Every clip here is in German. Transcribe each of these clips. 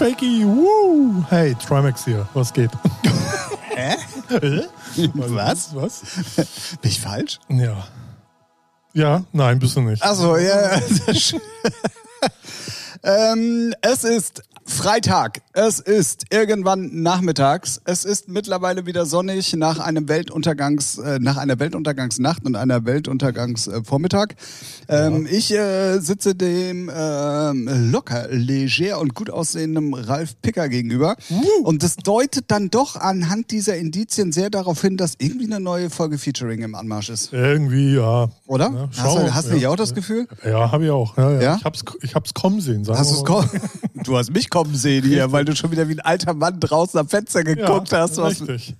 Fakey, woo! Hey, Trimax hier, was geht? Hä? Hä? Was? Was? Bin ich falsch? Ja. Ja, nein, bist du nicht. Achso, ja. ja. ähm, es ist Freitag. Es ist irgendwann nachmittags. Es ist mittlerweile wieder sonnig nach einem Weltuntergangs, äh, nach einer Weltuntergangsnacht und einer Weltuntergangsvormittag. Ähm, ja. Ich äh, sitze dem äh, locker, leger und gut aussehenden Ralf Picker gegenüber. Uh. Und das deutet dann doch anhand dieser Indizien sehr darauf hin, dass irgendwie eine neue Folge Featuring im Anmarsch ist. Irgendwie, ja. Oder? Ja, hast du, hast du nicht auch das Gefühl? Ja, habe ich auch. Ja, ja. Ich hab's, ich hab's kommen sehen. Hast kommen? du hast mich kommen sehen hier, weil du schon wieder wie ein alter Mann draußen am Fenster geguckt ja, hast. Was richtig,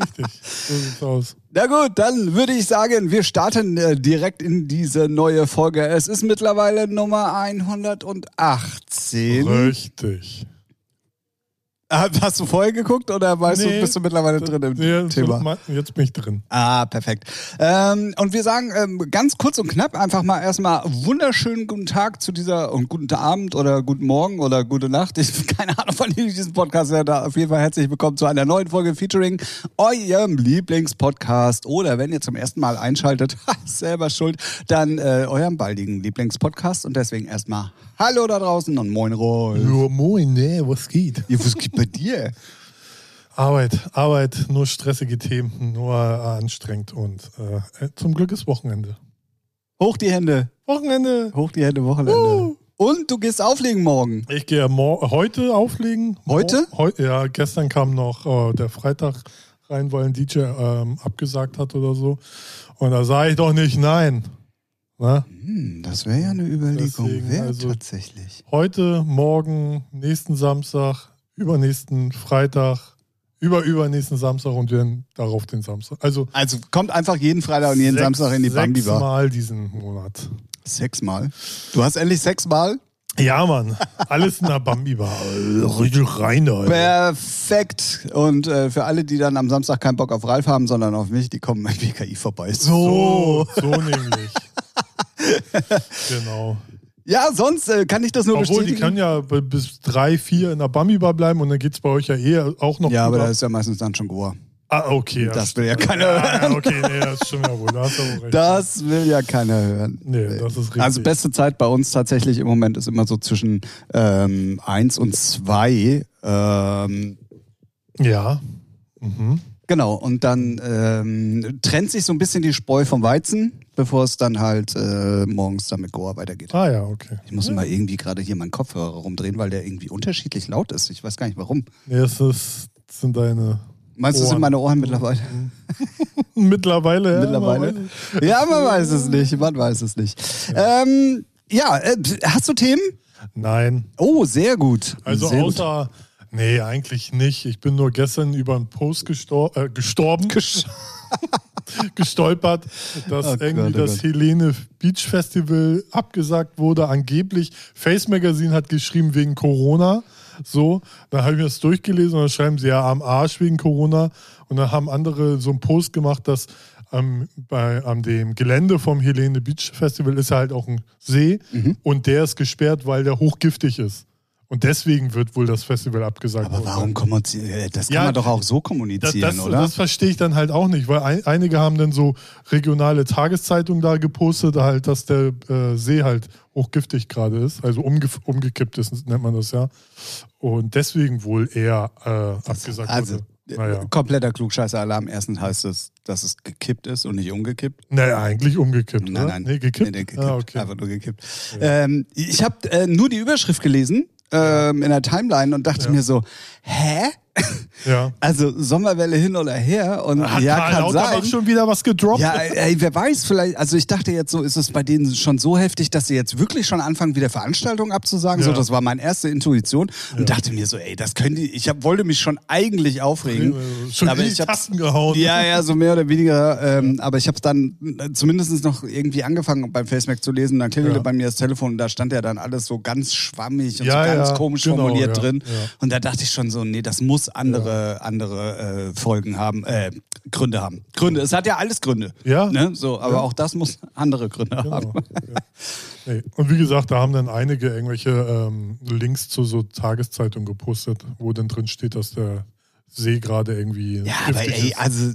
richtig. So sieht's aus. Na gut, dann würde ich sagen, wir starten äh, direkt in diese neue Folge. Es ist mittlerweile Nummer 118. Richtig. Hast du vorher geguckt oder weißt nee, du, bist du mittlerweile drin im nee, Thema? Jetzt bin ich drin. Ah, perfekt. Ähm, und wir sagen ähm, ganz kurz und knapp einfach mal erstmal wunderschönen guten Tag zu dieser und guten Abend oder guten Morgen oder gute Nacht. Ich keine Ahnung, wann ihr diesen Podcast hört. Auf jeden Fall herzlich willkommen zu einer neuen Folge Featuring eurem Lieblingspodcast. Oder wenn ihr zum ersten Mal einschaltet, selber schuld, dann äh, eurem baldigen Lieblingspodcast. Und deswegen erstmal Hallo da draußen und moin Rolf. Ja, moin, ne, was geht? Ja, was geht bei dir? Arbeit, Arbeit, nur stressige Themen, nur anstrengend und äh, zum Glück ist Wochenende. Hoch die Hände. Wochenende. Hoch die Hände, Wochenende. Uh. Und du gehst auflegen morgen. Ich gehe heute auflegen. Heute? Heu ja, gestern kam noch äh, der Freitag rein, weil ein DJ ähm, abgesagt hat oder so. Und da sage ich doch nicht nein. Hm, das wäre ja eine Überlegung wert, also tatsächlich. Heute, morgen, nächsten Samstag, übernächsten Freitag, überübernächsten Samstag und dann darauf den Samstag. Also, also kommt einfach jeden Freitag und jeden sechs, Samstag in die Bambi Bar. Sechsmal diesen Monat. Sechsmal? Du hast endlich sechsmal? Ja, Mann. Alles in der Bambi Bar. Richtig rein, Alter. Perfekt. Und äh, für alle, die dann am Samstag keinen Bock auf Ralf haben, sondern auf mich, die kommen beim BKI vorbei. So. So, so nämlich. genau. Ja, sonst äh, kann ich das nur Obwohl, bestätigen. die kann ja bis drei, vier in der Bambi-Bar bleiben und dann geht es bei euch ja eh auch noch. Ja, aber da ist ja meistens dann schon Goa. Ah, okay. Das will ja keiner hören. Ja, okay, nee, das stimmt ja wohl. Da hast du recht. Das will ja keiner hören. Nee, das ist richtig. Also beste Zeit bei uns tatsächlich im Moment ist immer so zwischen ähm, eins und zwei. Ähm, ja. Mhm. Genau, und dann ähm, trennt sich so ein bisschen die Spreu vom Weizen, bevor es dann halt äh, morgens dann mit Goa weitergeht. Ah ja, okay. Ich muss ja. mal irgendwie gerade hier meinen Kopfhörer rumdrehen, weil der irgendwie unterschiedlich laut ist. Ich weiß gar nicht warum. Nee, es ist, sind deine. Meinst du, es sind meine Ohren mittlerweile? mittlerweile, ja. Mittlerweile. Man ja, man weiß es nicht. Man weiß es nicht. Ja, ähm, ja äh, hast du Themen? Nein. Oh, sehr gut. Also sehr außer. Gut. Nee, eigentlich nicht. Ich bin nur gestern über einen Post gestor äh, gestorben. gestolpert, dass oh irgendwie Gott, oh das Gott. Helene Beach Festival abgesagt wurde. Angeblich, Face Magazine hat geschrieben wegen Corona. So, dann habe ich mir das durchgelesen und dann schreiben sie ja am Arsch wegen Corona. Und dann haben andere so einen Post gemacht, dass ähm, bei an dem Gelände vom Helene Beach Festival ist ja halt auch ein See mhm. und der ist gesperrt, weil der hochgiftig ist. Und deswegen wird wohl das Festival abgesagt. Aber warum kommunizieren? Das kann ja, man doch auch so kommunizieren, das, das, oder? Das verstehe ich dann halt auch nicht, weil ein, einige haben dann so regionale Tageszeitungen da gepostet, halt, dass der äh, See halt hochgiftig gerade ist, also umge umgekippt ist, nennt man das ja. Und deswegen wohl eher äh, abgesagt also, wurde. Naja. Kompletter Klugscheißer-Alarm. Erstens heißt es, dass es gekippt ist und nicht umgekippt. Naja, eigentlich umgekippt. Nein, nein. Nee, gekippt. Nee, gekippt. Ah, okay. Einfach nur gekippt. Ja. Ähm, ich habe äh, nur die Überschrift gelesen ähm, in der Timeline und dachte ja. mir so, hä? Ja. Also Sommerwelle hin oder her und Hat ja, Karl kann sein. schon wieder was gedroppt? Ja, ey, wer weiß, vielleicht, also ich dachte jetzt so, ist es bei denen schon so heftig, dass sie jetzt wirklich schon anfangen, wieder Veranstaltungen abzusagen? Ja. So, das war meine erste Intuition und Ja. dachte mir so, ey, das können die, ich hab, wollte mich schon eigentlich aufregen. Schon aber ich Tasten gehauen. Ja, ja, so mehr oder weniger. Ähm, aber ich habe dann zumindest noch irgendwie angefangen beim FaceMac zu lesen. Dann klingelte Ja. bei mir das Telefon und da stand ja dann alles so ganz schwammig und so ganz komisch genau, formuliert drin. Und da dachte ich schon so, nee, das muss muss andere, andere äh, Folgen haben, äh, Gründe haben. Gründe, es hat ja alles Gründe. Ja. Ne? So, aber auch das muss andere Gründe Genau. haben. Ja. Nee. Und wie gesagt, da haben dann einige irgendwelche ähm, Links zu so Tageszeitungen gepostet, wo dann drin steht, dass der See gerade irgendwie. Ja, aber ey, also.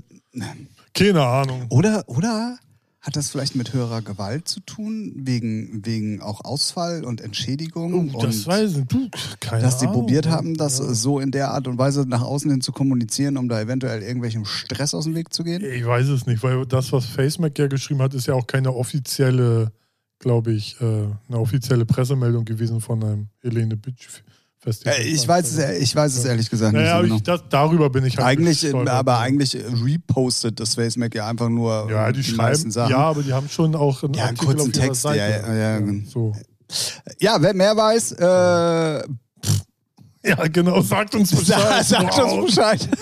Keine Ahnung. Oder, oder hat das vielleicht mit höherer Gewalt zu tun, wegen, wegen auch Ausfall und Entschädigung? Oh, das und weiß ich. Du, keine dass die Ahnung. probiert haben, das Ja. so in der Art und Weise nach außen hin zu kommunizieren, um da eventuell irgendwelchem Stress aus dem Weg zu gehen? Ich weiß es nicht, weil das, was FaceMac ja geschrieben hat, ist ja auch keine offizielle, glaube ich, äh, eine offizielle Pressemeldung gewesen von einem Helene Beach Festival. Äh, Ich weiß es, ich weiß es ehrlich gesagt nicht Naja, so aber genau. ich, das, darüber bin ich halt Eigentlich, gestolpert. aber eigentlich repostet das FaceMac ja einfach nur Ja, die, meisten schreiben, Sachen. ja, aber die haben schon auch einen Ja, einen kurzen Text, ja, ja, ja. so. Ja, wer mehr weiß, äh, ja, genau, sagt uns Bescheid. sagt uns Bescheid.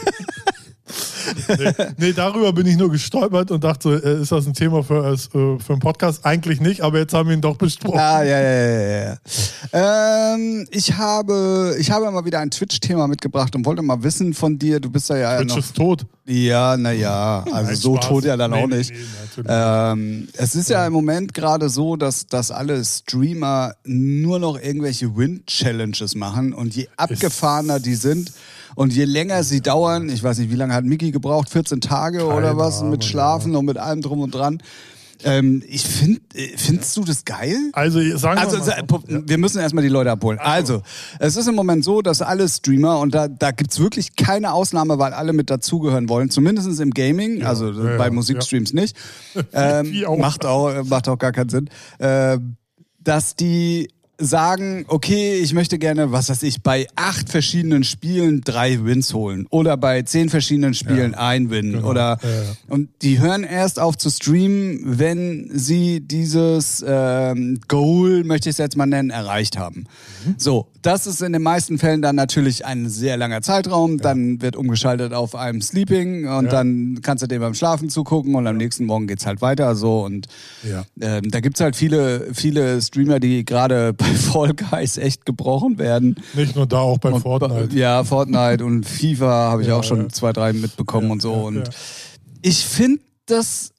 nee, nee, darüber bin ich nur gestolpert und dachte, äh, ist das ein Thema für, äh, für einen Podcast? Eigentlich nicht, aber jetzt haben wir ihn doch besprochen. Ah, ja, ja, ja, ja. Ähm, ich habe, ich habe mal wieder ein Twitch-Thema mitgebracht und wollte mal wissen von dir, du bist da ja Twitch noch. ist tot. Ja, naja, also Nein, so Spaß. tot ja dann Nee, auch nicht. nee. Ähm, es ist ja im Moment gerade so, dass, dass alle Streamer nur noch irgendwelche Win-Challenges machen und je abgefahrener die sind und je länger sie dauern, ich weiß nicht, wie lange hat Mickey gebraucht, 14 Tage Keine oder was, Ahnung, mit Schlafen und mit allem drum und dran. Ähm, ich finde, findest du das geil? Also, sagen Also, wir mal, äh, wir müssen erstmal die Leute abholen. Also, es ist im Moment so, dass alle Streamer, und da, da gibt's wirklich keine Ausnahme, weil alle mit dazugehören wollen, zumindest im Gaming, also ja, bei ja, Musikstreams nicht. Ähm, auch. macht, auch, macht auch gar keinen Sinn. Äh, dass die sagen, okay, ich möchte gerne, was weiß ich, bei acht verschiedenen Spielen drei Wins holen oder bei zehn verschiedenen Spielen ein Win genau. oder Ja, ja. und die hören erst auf zu streamen, wenn sie dieses ähm, Goal, möchte ich es jetzt mal nennen, erreicht haben. Mhm. So, das ist in den meisten Fällen dann natürlich ein sehr langer Zeitraum. Dann wird umgeschaltet auf einem Sleeping und Ja. dann kannst du dem beim Schlafen zugucken und am nächsten Morgen geht's halt weiter so und Ja. ähm, da gibt's halt viele, viele Streamer, die gerade bei Fall Guys echt gebrochen werden. nicht nur da, auch bei Und, Fortnite. Ja, Fortnite und FIFA habe ich Ja, auch schon ja. zwei, drei mitbekommen Ja, und so. und ich finde das,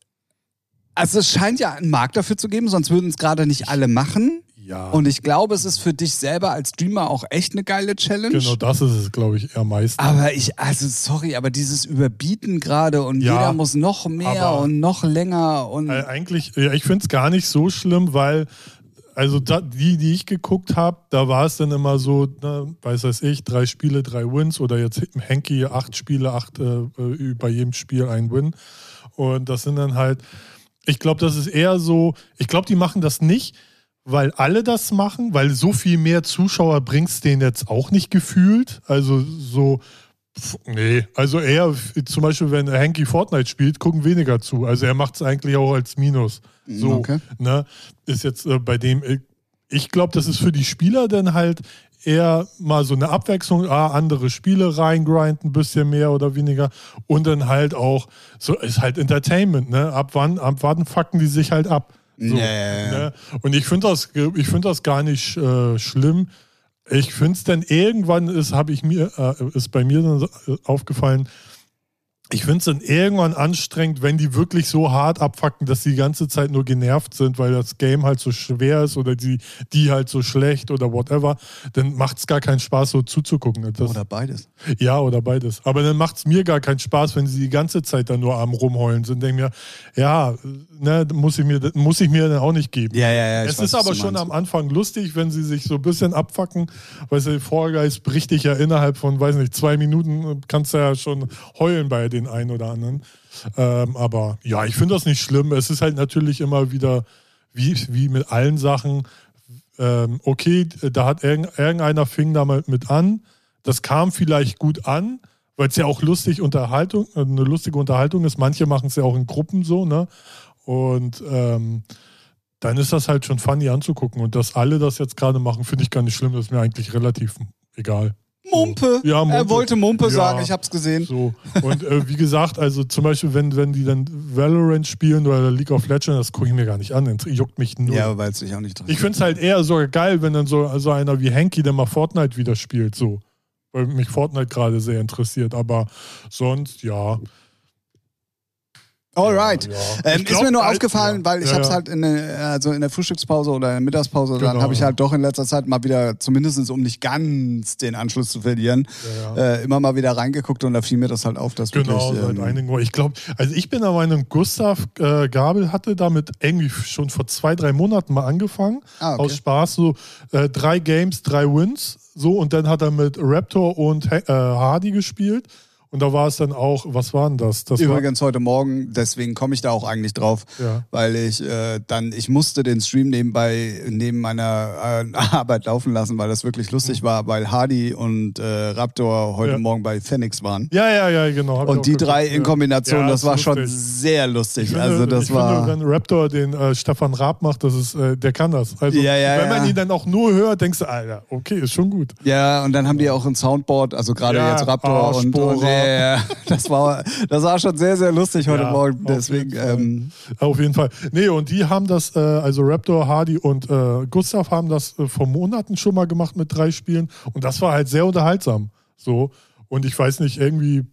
also es scheint ja einen Markt dafür zu geben, sonst würden es gerade nicht alle machen. Ja. Und ich glaube, es ist für dich selber als Streamer auch echt eine geile Challenge. Genau das ist es, glaube ich, eher meistens. Aber ich, also sorry, aber dieses Überbieten gerade und Ja, jeder muss noch mehr und noch länger und eigentlich, ja, ich finde es gar nicht so schlimm, weil, also da, die, die ich geguckt habe, da war es dann immer so, ne, weiß weiß ich, drei Spiele, drei Wins oder jetzt Henky, acht Spiele, acht, äh, äh, bei jedem Spiel ein Win. Und das sind dann halt, ich glaube, das ist eher so, ich glaube, die machen das nicht, weil alle das machen, weil so viel mehr Zuschauer bringt es denen jetzt auch nicht gefühlt. Also so, nee, also eher zum Beispiel, wenn Hanky Fortnite spielt, gucken weniger zu. Also er macht es eigentlich auch als Minus. So, Okay. ne, ist jetzt äh, bei dem, äh, ich glaube, das ist für die Spieler dann halt eher mal so eine Abwechslung, ah, andere Spiele reingrinden, ein bisschen mehr oder weniger und dann halt auch, so ist halt Entertainment, ne? Ab wann, ab wann fucken die sich halt ab? So, ja. ne? Und ich finde das, ich finde das gar nicht äh, schlimm. Ich finde es dann irgendwann ist, habe ich mir, äh, ist bei mir dann äh, aufgefallen, ich finde es dann irgendwann anstrengend, wenn die wirklich so hart abfacken, dass die die ganze Zeit nur genervt sind, weil das Game halt so schwer ist oder die, die halt so schlecht oder whatever. Dann macht es gar keinen Spaß, so zuzugucken. Das, oder beides. ja, oder beides. Aber dann macht es mir gar keinen Spaß, wenn sie die ganze Zeit dann nur am Rumheulen sind. Denke mir, ja, ne, muss ich mir, muss ich mir dann auch nicht geben. Ja, ja, ja. Es weiß, ist aber du schon am Anfang lustig, wenn sie sich so ein bisschen abfacken. Weil der Vorgeist bricht dich ja innerhalb von, weiß nicht, zwei Minuten kannst du ja schon heulen bei den einen oder anderen. Ähm, aber ja, ich finde das nicht schlimm. Es ist halt natürlich immer wieder, wie, wie mit allen Sachen, ähm, okay, da hat irgend, irgendeiner fing da mal mit an. Das kam vielleicht gut an, weil es ja auch lustig Unterhaltung, eine lustige Unterhaltung ist. Manche machen es ja auch in Gruppen so, ne? Und ähm, dann ist das halt schon funny anzugucken. Und dass alle das jetzt gerade machen, finde ich gar nicht schlimm. Das ist mir eigentlich relativ egal. Mumpe. Ja, Mumpe. Er wollte Mumpe Ja. sagen, ich hab's gesehen. So. Und äh, wie gesagt, also zum Beispiel, wenn, wenn die dann Valorant spielen oder League of Legends, das gucke ich mir gar nicht an. Das juckt mich nur. Ja, weil es dich auch nicht Ich finde es halt eher sogar geil, wenn dann so, so einer wie Hanky, der mal Fortnite wieder spielt. So. weil mich Fortnite gerade sehr interessiert. Aber sonst, ja. Alright. Ja, ja. Ähm, ist mir nur aufgefallen, weil ich ja, habe es halt in der, also in der Frühstückspause oder in der Mittagspause, genau, dann habe ich halt doch in letzter Zeit mal wieder, zumindest um nicht ganz den Anschluss zu verlieren, äh, immer mal wieder reingeguckt und da fiel mir das halt auf, dass genau, wirklich... Genau, ähm, einigen Ich glaube, also ich bin der Meinung, Gustav äh, Gabel hatte damit irgendwie schon vor zwei, drei Monaten mal angefangen. Ah, okay. Aus Spaß, so äh, drei Games, drei Wins. So, und dann hat er mit Raptor und äh, Hardy gespielt. Und da war es dann auch, was war denn das? das Übrigens heute Morgen, deswegen komme ich da auch eigentlich drauf, ja. weil ich äh, dann, ich musste den Stream nebenbei neben meiner äh, Arbeit laufen lassen, weil das wirklich lustig mhm. war, weil Hardy und äh, Raptor heute ja. Morgen bei Phoenix waren. Ja, ja, ja, genau. Und die drei in Kombination, ja, das war lustig. schon sehr lustig. Finde, also das war. Finde, wenn Raptor den äh, Stefan Raab macht, das ist, äh, der kann das. Also ja, ja, wenn man ihn dann auch nur hört, denkst du, Alter, okay, ist schon gut. Ja, und dann haben die auch ein Soundboard, also gerade jetzt Raptor und, und ja, das war, das war schon sehr, sehr lustig heute ja, Morgen. Deswegen. Auf jeden, ähm, auf jeden Fall. Nee, und die haben das, äh, also Raptor, Hardy und äh, Gustav haben das äh, vor Monaten schon mal gemacht mit drei Spielen. Und das war halt sehr unterhaltsam. So. Und ich weiß nicht, irgendwie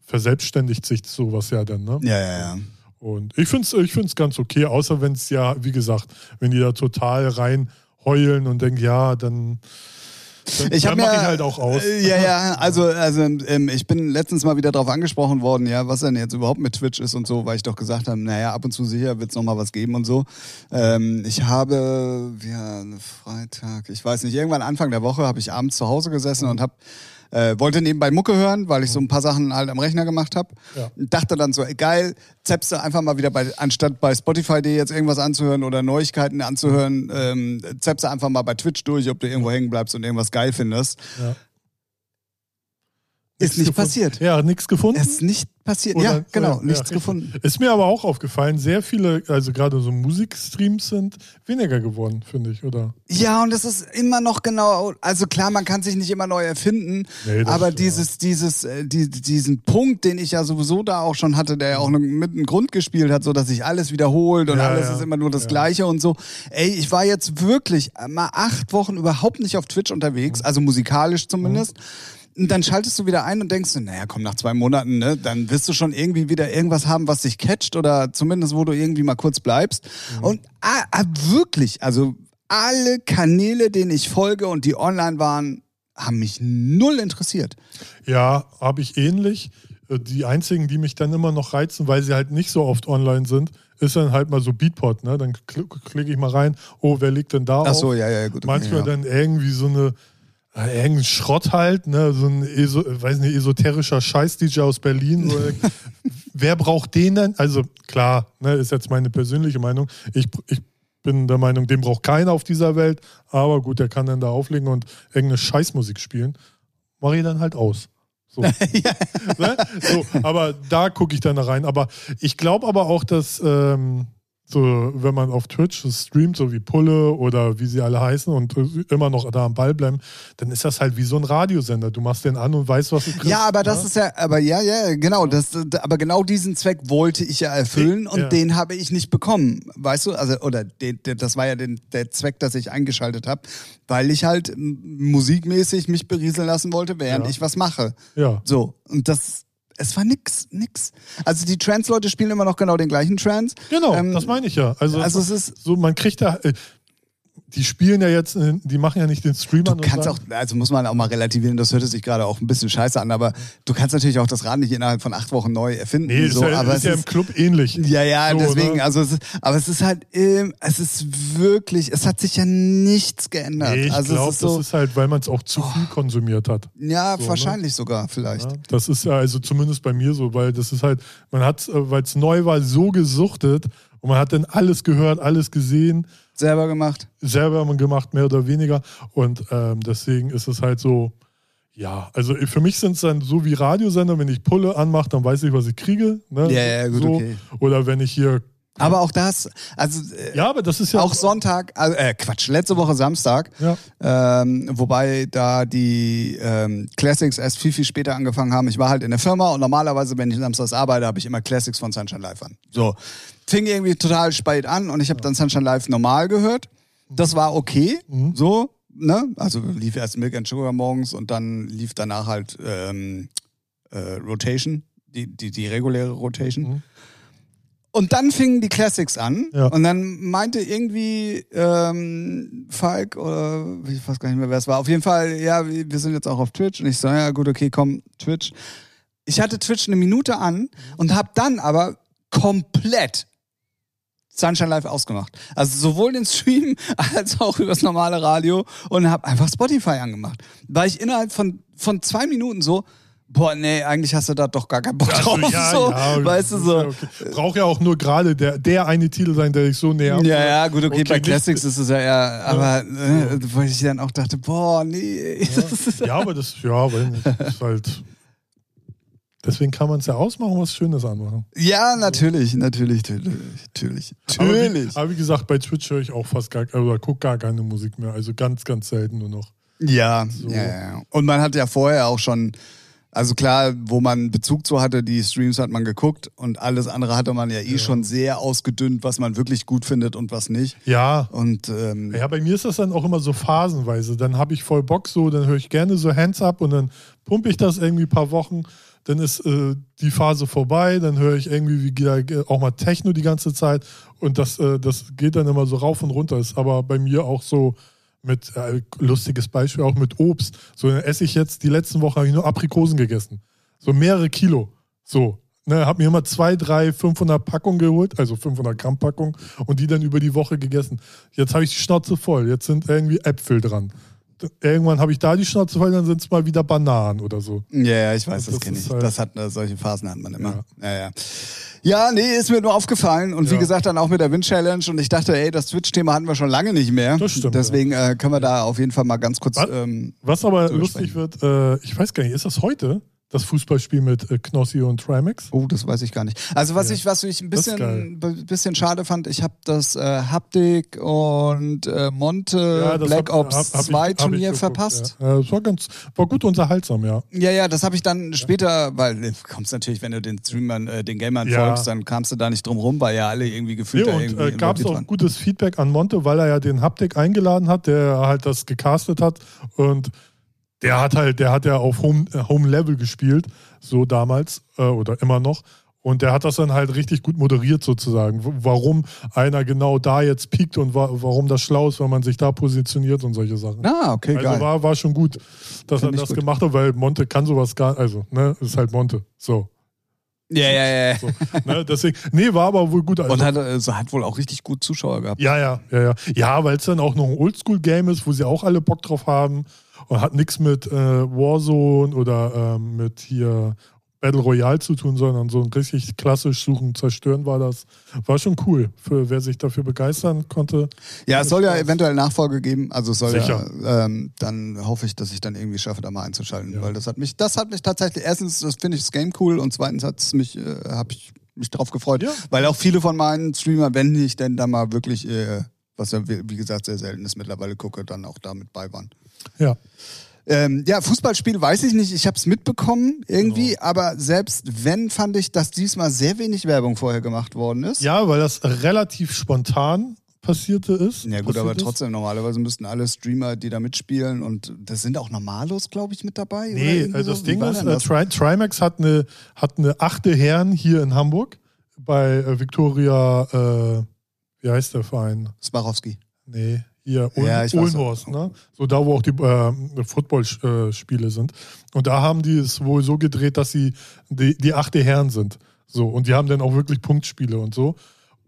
verselbstständigt sich sowas ja dann, ne? Ja, ja, ja. Und ich finde es ich find's ganz okay, außer wenn es ja, wie gesagt, wenn die da total rein heulen und denken, ja, dann ich habe mir halt auch aus. Äh, ja, ja, also, also ähm, ich bin letztens mal wieder darauf angesprochen worden, ja, was denn jetzt überhaupt mit Twitch ist und so, weil ich doch gesagt habe, naja, ab und zu sicher wird es nochmal was geben und so. Ähm, ich habe, ja, Freitag, ich weiß nicht, irgendwann Anfang der Woche habe ich abends zu Hause gesessen und habe äh, wollte nebenbei Mucke hören, weil ich so ein paar Sachen halt am Rechner gemacht habe. Ja. Dachte dann so, geil, zappst einfach mal wieder bei, anstatt bei Spotify dir jetzt irgendwas anzuhören oder Neuigkeiten anzuhören, ähm, zappst einfach mal bei Twitch durch, ob du irgendwo hängen bleibst und irgendwas geil findest. Ja. Ist nicht gefunden. passiert. Ja, nichts gefunden. Ist nicht passiert. Oder, ja, genau, ja, nichts ja, gefunden. Ist mir aber auch aufgefallen, sehr viele, also gerade so Musikstreams sind weniger geworden, finde ich, oder? Ja, und das ist immer noch genau, also klar, man kann sich nicht immer neu erfinden, nee, aber dieses, dieses, äh, die, diesen Punkt, den ich ja sowieso da auch schon hatte, der ja auch mit einem Grund gespielt hat, so dass sich alles wiederholt und alles ist immer nur das Gleiche und so. Ey, ich war jetzt wirklich mal acht Wochen überhaupt nicht auf Twitch unterwegs, also musikalisch zumindest. Mhm dann schaltest du wieder ein und denkst, naja, komm, nach zwei Monaten, ne, dann wirst du schon irgendwie wieder irgendwas haben, was dich catcht oder zumindest, wo du irgendwie mal kurz bleibst. Mhm. Und ah, ah, wirklich, also alle Kanäle, denen ich folge und die online waren, haben mich null interessiert. Ja, habe ich ähnlich. Äh, die einzigen, die mich dann immer noch reizen, weil sie halt nicht so oft online sind, ist dann halt mal so Beatport, ne? Dann klicke ich mal rein, oh, wer liegt denn da? Ach so, auf? ja, ja, gut. Manchmal ja. dann irgendwie so eine irgendein Schrott halt, ne? so ein Eso, weiß nicht, esoterischer Scheiß-DJ aus Berlin. Wer braucht den denn? Also klar, ne, ist jetzt meine persönliche Meinung. Ich, ich bin der Meinung, den braucht keiner auf dieser Welt. Aber gut, der kann dann da auflegen und irgendeine Scheißmusik spielen. Mach ich dann halt aus. So. ja. ne? so aber da gucke ich dann rein. Aber ich glaube aber auch, dass ähm, so, wenn man auf Twitch streamt, so wie Pulle oder wie sie alle heißen und immer noch da am Ball bleiben, dann ist das halt wie so ein Radiosender. Du machst den an und weißt, was du kriegst. Ja, aber das ja? ist ja, aber ja, ja, genau. Das, aber genau diesen Zweck wollte ich ja erfüllen und ja. den habe ich nicht bekommen. Weißt du, also, oder den, das war ja den, der Zweck, dass ich eingeschaltet habe, weil ich halt musikmäßig mich berieseln lassen wollte, während ja. ich was mache. Ja. So. Und das, es war nix, nix. Also die Trans-Leute spielen immer noch genau den gleichen Trans. Genau, ähm, das meine ich ja. Also, also es ist so, man kriegt da, äh, die spielen ja jetzt, äh, die machen ja nicht den Streamer. Du kannst auch, also muss man auch mal relativieren, das hörte sich gerade auch ein bisschen scheiße an, aber du kannst natürlich auch das Rad nicht innerhalb von acht Wochen neu erfinden. Nee, so, ist ja, aber ist ja im Club ähnlich. Ja, ja, so, deswegen, ne? also, es ist, aber es ist halt, ähm, es ist wirklich, es hat sich ja nichts geändert. Nee, ich also glaube, so, das ist halt, weil man es auch zu viel oh. konsumiert hat. Ja, so, ne? wahrscheinlich ne? sogar, vielleicht. Ja, das ist ja also zumindest bei mir so, weil das ist halt, man hat, äh, weil es neu war, so gesuchtet und man hat dann alles gehört, alles gesehen. Selber gemacht. Selber gemacht, mehr oder weniger. Und ähm, deswegen ist es halt so, ja, also für mich sind es dann so wie Radiosender, wenn ich Pulle anmache, dann weiß ich, was ich kriege. Ne? Ja, ja, gut, so. okay. Oder wenn ich hier aber auch das, also äh, ja, aber das ist ja auch Sonntag, äh, Quatsch, letzte Woche Samstag, ja. ähm, wobei da die ähm, Classics erst viel viel später angefangen haben. Ich war halt in der Firma und normalerweise, wenn ich samstags arbeite, habe ich immer Classics von Sunshine Live an. So fing irgendwie total spät an und ich habe dann Sunshine Live normal gehört. Das war okay, mhm. so ne? Also lief erst Milk and Sugar morgens und dann lief danach halt ähm, äh, Rotation, die, die, die reguläre Rotation. Mhm. Und dann fingen die Classics an ja. und dann meinte irgendwie ähm, Falk oder ich weiß gar nicht mehr, wer es war. Auf jeden Fall, ja, wir sind jetzt auch auf Twitch und ich so, ja gut, okay, komm, Twitch. Ich hatte Twitch eine Minute an und habe dann aber komplett Sunshine Live ausgemacht. Also sowohl den Stream als auch übers normale Radio und habe einfach Spotify angemacht. Weil ich innerhalb von, von zwei Minuten so, boah, nee, eigentlich hast du da doch gar keinen Bock also, drauf. Ja, so, ja, weißt du so. Okay. Braucht ja auch nur gerade der, der eine Titel sein, der dich so nervt. Ja, ja, gut, okay, okay bei Classics ist es ja eher, aber äh, weil ich dann auch dachte, boah, nee. Ja, ja aber das, ja, weil das ist halt. Deswegen kann man es ja ausmachen, was Schönes anmachen. Ja, natürlich, natürlich, natürlich, natürlich. Aber wie, gesagt, bei Twitch höre ich auch fast gar, oder gucke gar keine Musik mehr. Also ganz, ganz selten nur noch. Ja, so. ja, ja. Und man hat ja vorher auch schon also klar, wo man Bezug zu hatte, die Streams hat man geguckt und alles andere hatte man ja eh ja. schon sehr ausgedünnt, was man wirklich gut findet und was nicht. Ja. Und ähm, ja, bei mir ist das dann auch immer so phasenweise. Dann habe ich voll Bock so, dann höre ich gerne so Hands up und dann pumpe ich das irgendwie ein paar Wochen. Dann ist äh, die Phase vorbei, dann höre ich irgendwie wie, auch mal Techno die ganze Zeit und das, äh, das geht dann immer so rauf und runter. Ist aber bei mir auch so, mit, äh, lustiges Beispiel, auch mit Obst. So dann esse ich jetzt, die letzten Wochen habe ich nur Aprikosen gegessen. So mehrere Kilo. So. Ne, habe mir immer zwei, drei, 500 Packungen geholt, also 500 Gramm Packung und die dann über die Woche gegessen. Jetzt habe ich die Schnauze voll. Jetzt sind irgendwie Äpfel dran irgendwann habe ich da die Schnauze voll, dann sind es mal wieder Bananen oder so. Ja, ja ich weiß, das, das kenne ich. Halt das hat äh, solche Phasen hat man immer. Ja. ja, ja. Ja, nee, ist mir nur aufgefallen. Und ja. wie gesagt, dann auch mit der Wind-Challenge. Und ich dachte, ey, das Twitch-Thema hatten wir schon lange nicht mehr. Das stimmt. Deswegen äh, können wir da auf jeden Fall mal ganz kurz. Was, ähm, was aber lustig wird, äh, ich weiß gar nicht, ist das heute? Das Fußballspiel mit äh, Knossi und Trimax. Oh, das weiß ich gar nicht. Also was ja. ich, was ich ein bisschen, bisschen schade fand, ich habe das äh, Haptik und äh, Monte ja, Black hab, Ops hab, hab 2 ich, Turnier verpasst. Ja. das war ganz, war gut unterhaltsam, ja. Ja, ja, das habe ich dann später, weil du kommst natürlich, wenn du den Streamern, äh, den Gamern folgst, dann kamst du da nicht drum rum, weil ja alle irgendwie gefühlt ja, da irgendwie. Äh, Gab es auch waren. gutes Feedback an Monte, weil er ja den Haptik eingeladen hat, der halt das gecastet hat und der hat halt, der hat ja auf Home, äh, Home Level gespielt, so damals äh, oder immer noch. Und der hat das dann halt richtig gut moderiert sozusagen. Warum einer genau da jetzt piekt und wa warum das schlau ist, wenn man sich da positioniert und solche Sachen. Ah, okay, also geil. War, war schon gut, dass Find er das gut. gemacht hat, weil Monte kann sowas gar also, ne, ist halt Monte. So. Ja, ja, ja. So, ne, deswegen, nee, war aber wohl gut. Also, und hat, also, hat wohl auch richtig gut Zuschauer gehabt. Ja, ja, ja, ja. Ja, weil es dann auch noch ein Oldschool-Game ist, wo sie auch alle Bock drauf haben. Und hat nichts mit äh, Warzone oder ähm, mit hier Battle Royale zu tun, sondern so ein richtig klassisch Suchen, Zerstören war das. War schon cool, für wer sich dafür begeistern konnte. Ja, es soll ja eventuell Nachfolge geben. Also soll Sicher. ja, ähm, dann hoffe ich, dass ich dann irgendwie schaffe, da mal einzuschalten. Ja. Weil das hat mich, das hat mich tatsächlich, erstens, das finde ich das Game cool und zweitens hat es mich, äh, habe ich mich drauf gefreut. Ja. Weil auch viele von meinen Streamern, wenn ich denn da mal wirklich, äh, was ja wie gesagt sehr selten ist, mittlerweile gucke, dann auch damit bei waren. Ja. Ähm, ja, Fußballspiel weiß ich nicht. Ich habe es mitbekommen irgendwie, genau. aber selbst wenn, fand ich, dass diesmal sehr wenig Werbung vorher gemacht worden ist. Ja, weil das relativ spontan passierte ist. Ja gut, aber trotzdem, normalerweise müssten alle Streamer, die da mitspielen und das sind auch Normalos, glaube ich, mit dabei. Nee, also das so? Ding ist, äh, Tri Trimax hat eine, hat eine achte Herren hier in Hamburg bei äh, Victoria, äh, wie heißt der Verein? Swarovski. Nee, hier ja, Ulmhorst, ne? So da, wo auch die äh, Footballspiele sind. Und da haben die es wohl so gedreht, dass sie die, die achte Herren sind. So, und die haben dann auch wirklich Punktspiele und so.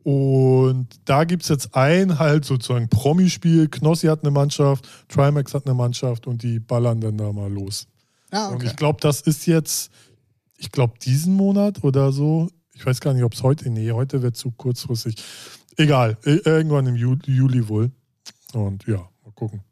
Und da gibt es jetzt ein halt sozusagen Promispiel. Knossi hat eine Mannschaft, Trimax hat eine Mannschaft und die ballern dann da mal los. Ah, okay. Und ich glaube, das ist jetzt, ich glaube, diesen Monat oder so. Ich weiß gar nicht, ob es heute, nee, heute wird zu kurzfristig. Egal, irgendwann im Juli, Juli wohl. Und ja, mal gucken.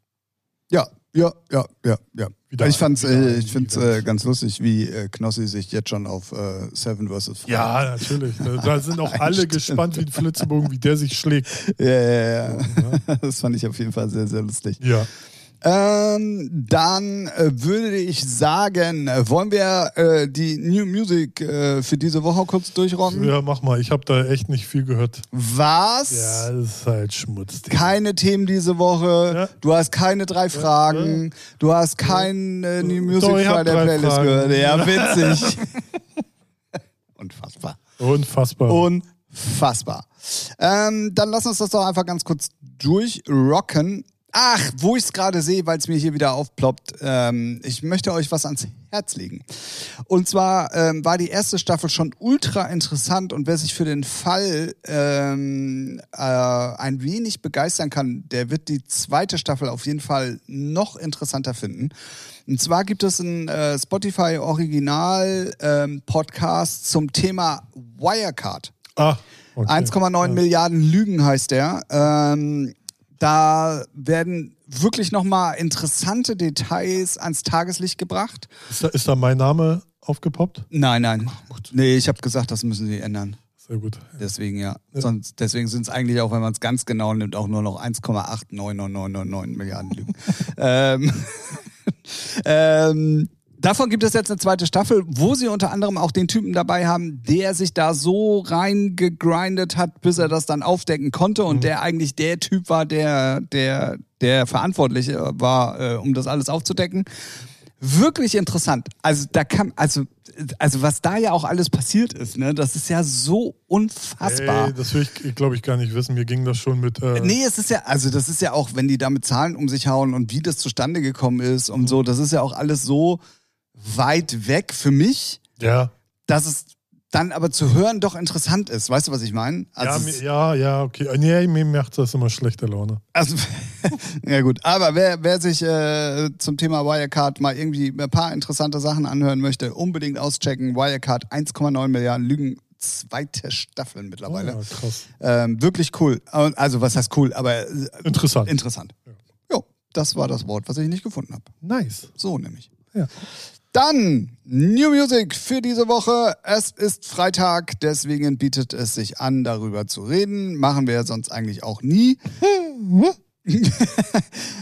Ja, ja, ja, ja, ja. Wieder, ich fand's, äh, ich finde es äh, ganz lustig, wie äh, Knossi sich jetzt schon auf äh, Seven vs. Ja, natürlich. Da sind auch alle gespannt wie ein Flitzebogen, wie der sich schlägt. Ja, ja, ja. Ne? Das fand ich auf jeden Fall sehr, sehr lustig. Ja. Ähm, dann äh, würde ich sagen, äh, wollen wir äh, die New Music äh, für diese Woche kurz durchrocken? Ja, mach mal. Ich habe da echt nicht viel gehört. Was? Ja, das ist halt Schmutz. Keine Themen diese Woche. Ja. Du hast keine drei Fragen. Ja. Du hast kein äh, New Music Doch, Friday drei Playlist Fragen. gehört. Ja, witzig. Unfassbar. Unfassbar. Unfassbar. Ähm, dann lass uns das doch einfach ganz kurz durchrocken. Ach, wo ich es gerade sehe, weil es mir hier wieder aufploppt. Ähm, ich möchte euch was ans Herz legen. Und zwar ähm, war die erste Staffel schon ultra interessant und wer sich für den Fall ähm, äh, ein wenig begeistern kann, der wird die zweite Staffel auf jeden Fall noch interessanter finden. Und zwar gibt es einen äh, Spotify Original ähm, Podcast zum Thema Wirecard. ah, okay. 1,9 Milliarden Lügen heißt der. Ähm, da werden wirklich nochmal interessante Details ans Tageslicht gebracht. Ist da, ist da mein Name aufgepoppt? Nein, nein. Nee, ich habe gesagt, das müssen sie ändern. Sehr gut. Deswegen ja. Sonst, deswegen sind es eigentlich auch, wenn man es ganz genau nimmt, auch nur noch 1,899999 Milliarden Lügen. ähm, ähm, davon gibt es jetzt eine zweite Staffel, wo sie unter anderem auch den Typen dabei haben, der sich da so reingegrindet hat, bis er das dann aufdecken konnte und der eigentlich der Typ war, der, der, der verantwortlich war, äh, um das alles aufzudecken. Wirklich interessant. Also da kann, also, also was da ja auch alles passiert ist, ne, das ist ja so unfassbar. Ey, das will ich, glaube ich, gar nicht wissen. Mir ging das schon mit. Äh, Nee, es ist ja, also das ist ja auch, wenn die da mit Zahlen um sich hauen und wie das zustande gekommen ist und so, das ist ja auch alles so weit weg für mich, Ja. dass es dann aber zu hören doch interessant ist. Weißt du, was ich meine? Ja, Also, es- ja, ja, okay. Äh, Nee, mir macht das immer schlechte Laune. also ja gut. Aber wer, wer sich äh, zum Thema Wirecard mal irgendwie ein paar interessante Sachen anhören möchte, unbedingt auschecken. Wirecard 1,9 Milliarden Lügen, zweite Staffel mittlerweile. Oh, krass. Ähm, wirklich cool. Also was heißt cool, aber äh, Interessant. interessant. Jo, das war das Wort, was ich nicht gefunden habe. nice. So nämlich. Ja. Dann New Music für diese Woche. Es ist Freitag, deswegen bietet es sich an, darüber zu reden. Machen wir sonst eigentlich auch nie.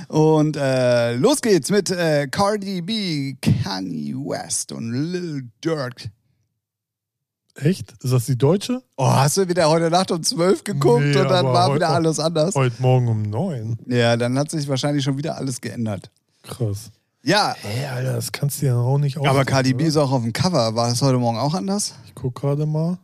und äh, los geht's mit äh, Cardi B, Kanye West und Lil Durk. Echt? Ist das die deutsche? Oh, hast du wieder heute Nacht um 12 geguckt Nee, und dann war wieder alles anders? Heute Morgen um neun. Ja, dann hat sich wahrscheinlich schon wieder alles geändert. Krass. Ja, Ey, Alter, das kannst du ja auch nicht aber Cardi B ist auch auf dem Cover. War es heute Morgen auch anders? Ich guck gerade mal.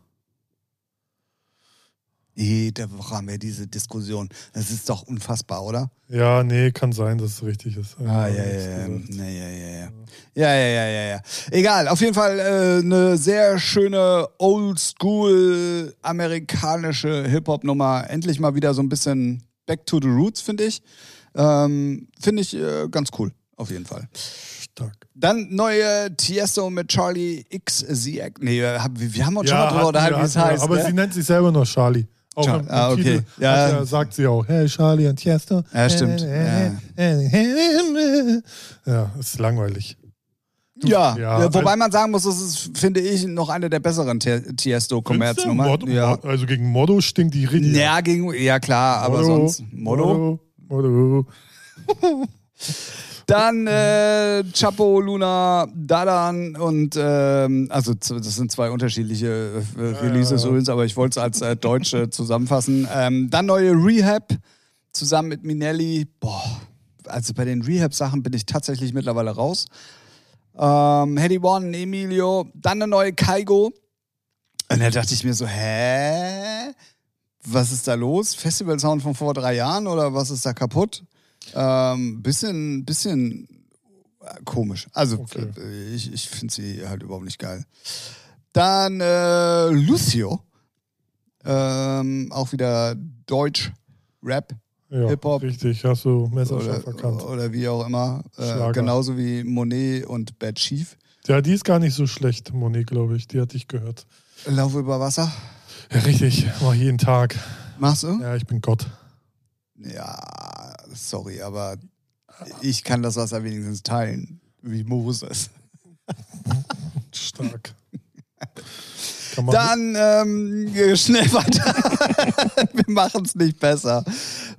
Jede Woche haben wir diese Diskussion. Das ist doch unfassbar, oder? Ja, nee, kann sein, dass es richtig ist. Ah, ja, ja, ja. Ja, ja, ja, ja. Ja, ja, ja, ja, ja. Egal, auf jeden Fall äh, eine sehr schöne Oldschool amerikanische Hip-Hop-Nummer. Endlich mal wieder so ein bisschen Back to the Roots, finde ich. Ähm, finde ich äh, ganz cool, auf jeden Fall. Stark. Dann neue Tiesto mit Charlie XZ. Nee, wir haben, wir haben uns schon mal drüber unterhalten, wie es heißt. Aber ne? sie nennt sich selber nur Charlie. Auch Char- im, im ah, okay. Titel Ja. ja, sagt sie auch, hey Charlie und Tiesto. Ja, stimmt. Ja, ist langweilig. Ja, Ja, ja, wobei also- man sagen muss, das ist, finde ich, noch eine der besseren du? Tiesto-Kommerznummern. Ja. Also gegen Modo stinkt die richtig. ja, gegen, ja klar, aber Modo, sonst. Motto. Modo. Modo. Dann äh, Chapo, Luna, Dadan und ähm, also das sind zwei unterschiedliche äh, Releases ja. übrigens, aber ich wollte es als äh, Deutsche zusammenfassen. Ähm, dann neue Rehab zusammen mit Minelli. Boah, also bei den Rehab-Sachen bin ich tatsächlich mittlerweile raus. Ähm, Hedy One, Emilio, dann eine neue Kaigo. Und da dachte ich mir so, hä? Was ist da los? Festival-Sound von vor drei Jahren oder was ist da kaputt? Ähm, bisschen, bisschen äh, komisch. Also Okay. äh, ich, ich finde sie halt überhaupt nicht geil. Dann äh, Lucio. Ähm, auch wieder Deutsch, Rap Ja, Hip-Hop. richtig, hast du messerscharf erkannt. oder wie auch immer. Äh, genauso wie Monet und Bad Chief. Ja, die ist gar nicht so schlecht, Monique, glaube ich. Die hatte ich gehört. Lauf über Wasser. Ja, richtig, mach jeden Tag. Machst du? Ja, ich bin Gott. Ja, sorry, aber ich kann das Wasser wenigstens teilen, wie Moses. Stark. Dann ähm, schnell weiter. Wir machen es nicht besser.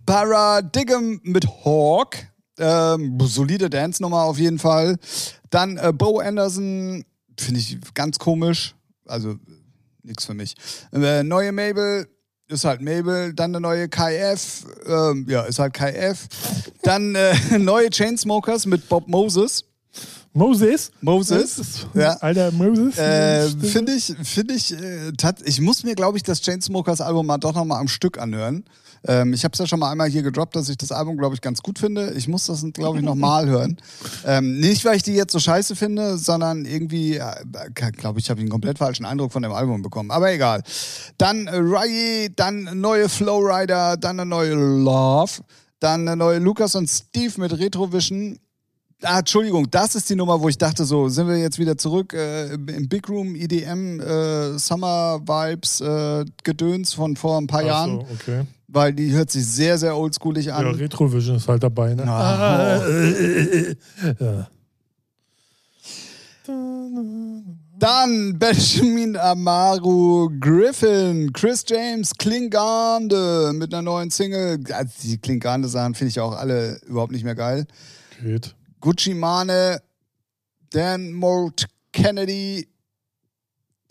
Paradigm mit Hawk. Ähm, solide Dance-Nummer auf jeden Fall. Dann äh, Bo Anderson, finde ich ganz komisch. Also nichts für mich. Äh, neue Mabel, ist halt Mabel, dann eine neue KF, ähm, ja, ist halt KF. Dann äh, neue Chainsmokers mit Bob Moses. Moses? Moses. Ja. Alter Moses. Äh, finde ich, finde ich, äh, ich muss mir, glaube ich, das Chainsmokers Album mal doch nochmal am Stück anhören. Ähm, ich habe es ja schon mal einmal hier gedroppt, dass ich das Album, glaube ich, ganz gut finde. Ich muss das, glaube ich, nochmal hören. Ähm, nicht, weil ich die jetzt so scheiße finde, sondern irgendwie, äh, glaube ich, habe einen komplett falschen Eindruck von dem Album bekommen. Aber egal. Dann äh, Rye, dann neue Flowrider, dann eine neue Love, dann eine neue Lukas und Steve mit Retrovision. Ah, Entschuldigung, das ist die Nummer, wo ich dachte, so sind wir jetzt wieder zurück äh, im Big Room EDM äh, Summer Vibes äh, Gedöns von vor ein paar Ach Jahren. So, okay weil die hört sich sehr, sehr oldschoolig an. Ja, Retrovision ist halt dabei, ne? Ah, ja. Dann Benjamin Amaru, Griffin, Chris James, Klingande mit einer neuen Single. Also die Klingande-Sachen finde ich auch alle überhaupt nicht mehr geil. Geht. Gucci Mane, Dan Mold Kennedy.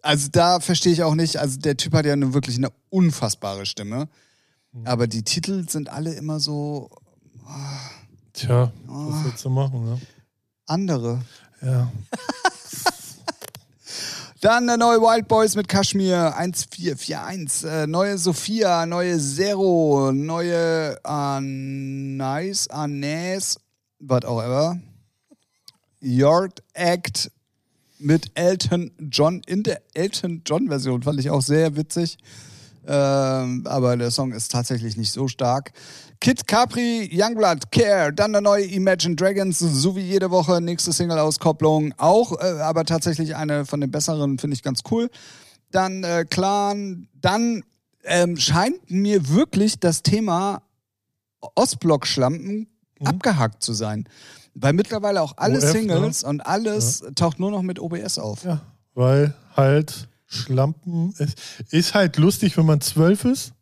Also da verstehe ich auch nicht. Also der Typ hat ja eine, wirklich eine unfassbare Stimme. Mhm. Aber die Titel sind alle immer so. Oh, Tja, oh, was willst du machen, ne? Andere. Ja. Dann der neue Wild Boys mit Kashmir 1441. Äh, neue Sophia, neue Zero, neue Anais, Anais, auch immer. Yard Act mit Elton John in der Elton John Version fand ich auch sehr witzig. Ähm, aber der Song ist tatsächlich nicht so stark. Kid Capri, Youngblood, Care, dann der neue Imagine Dragons, so wie jede Woche, nächste Single-Auskopplung. Auch, äh, aber tatsächlich eine von den besseren, finde ich ganz cool. Dann äh, Clan, dann ähm, scheint mir wirklich das Thema Ostblock-Schlampen mhm. abgehakt zu sein. Weil mittlerweile auch alle OF, ne? Singles ne? und alles ja. taucht nur noch mit OBS auf. Ja, weil halt Schlampen. Es ist halt lustig, wenn man zwölf ist.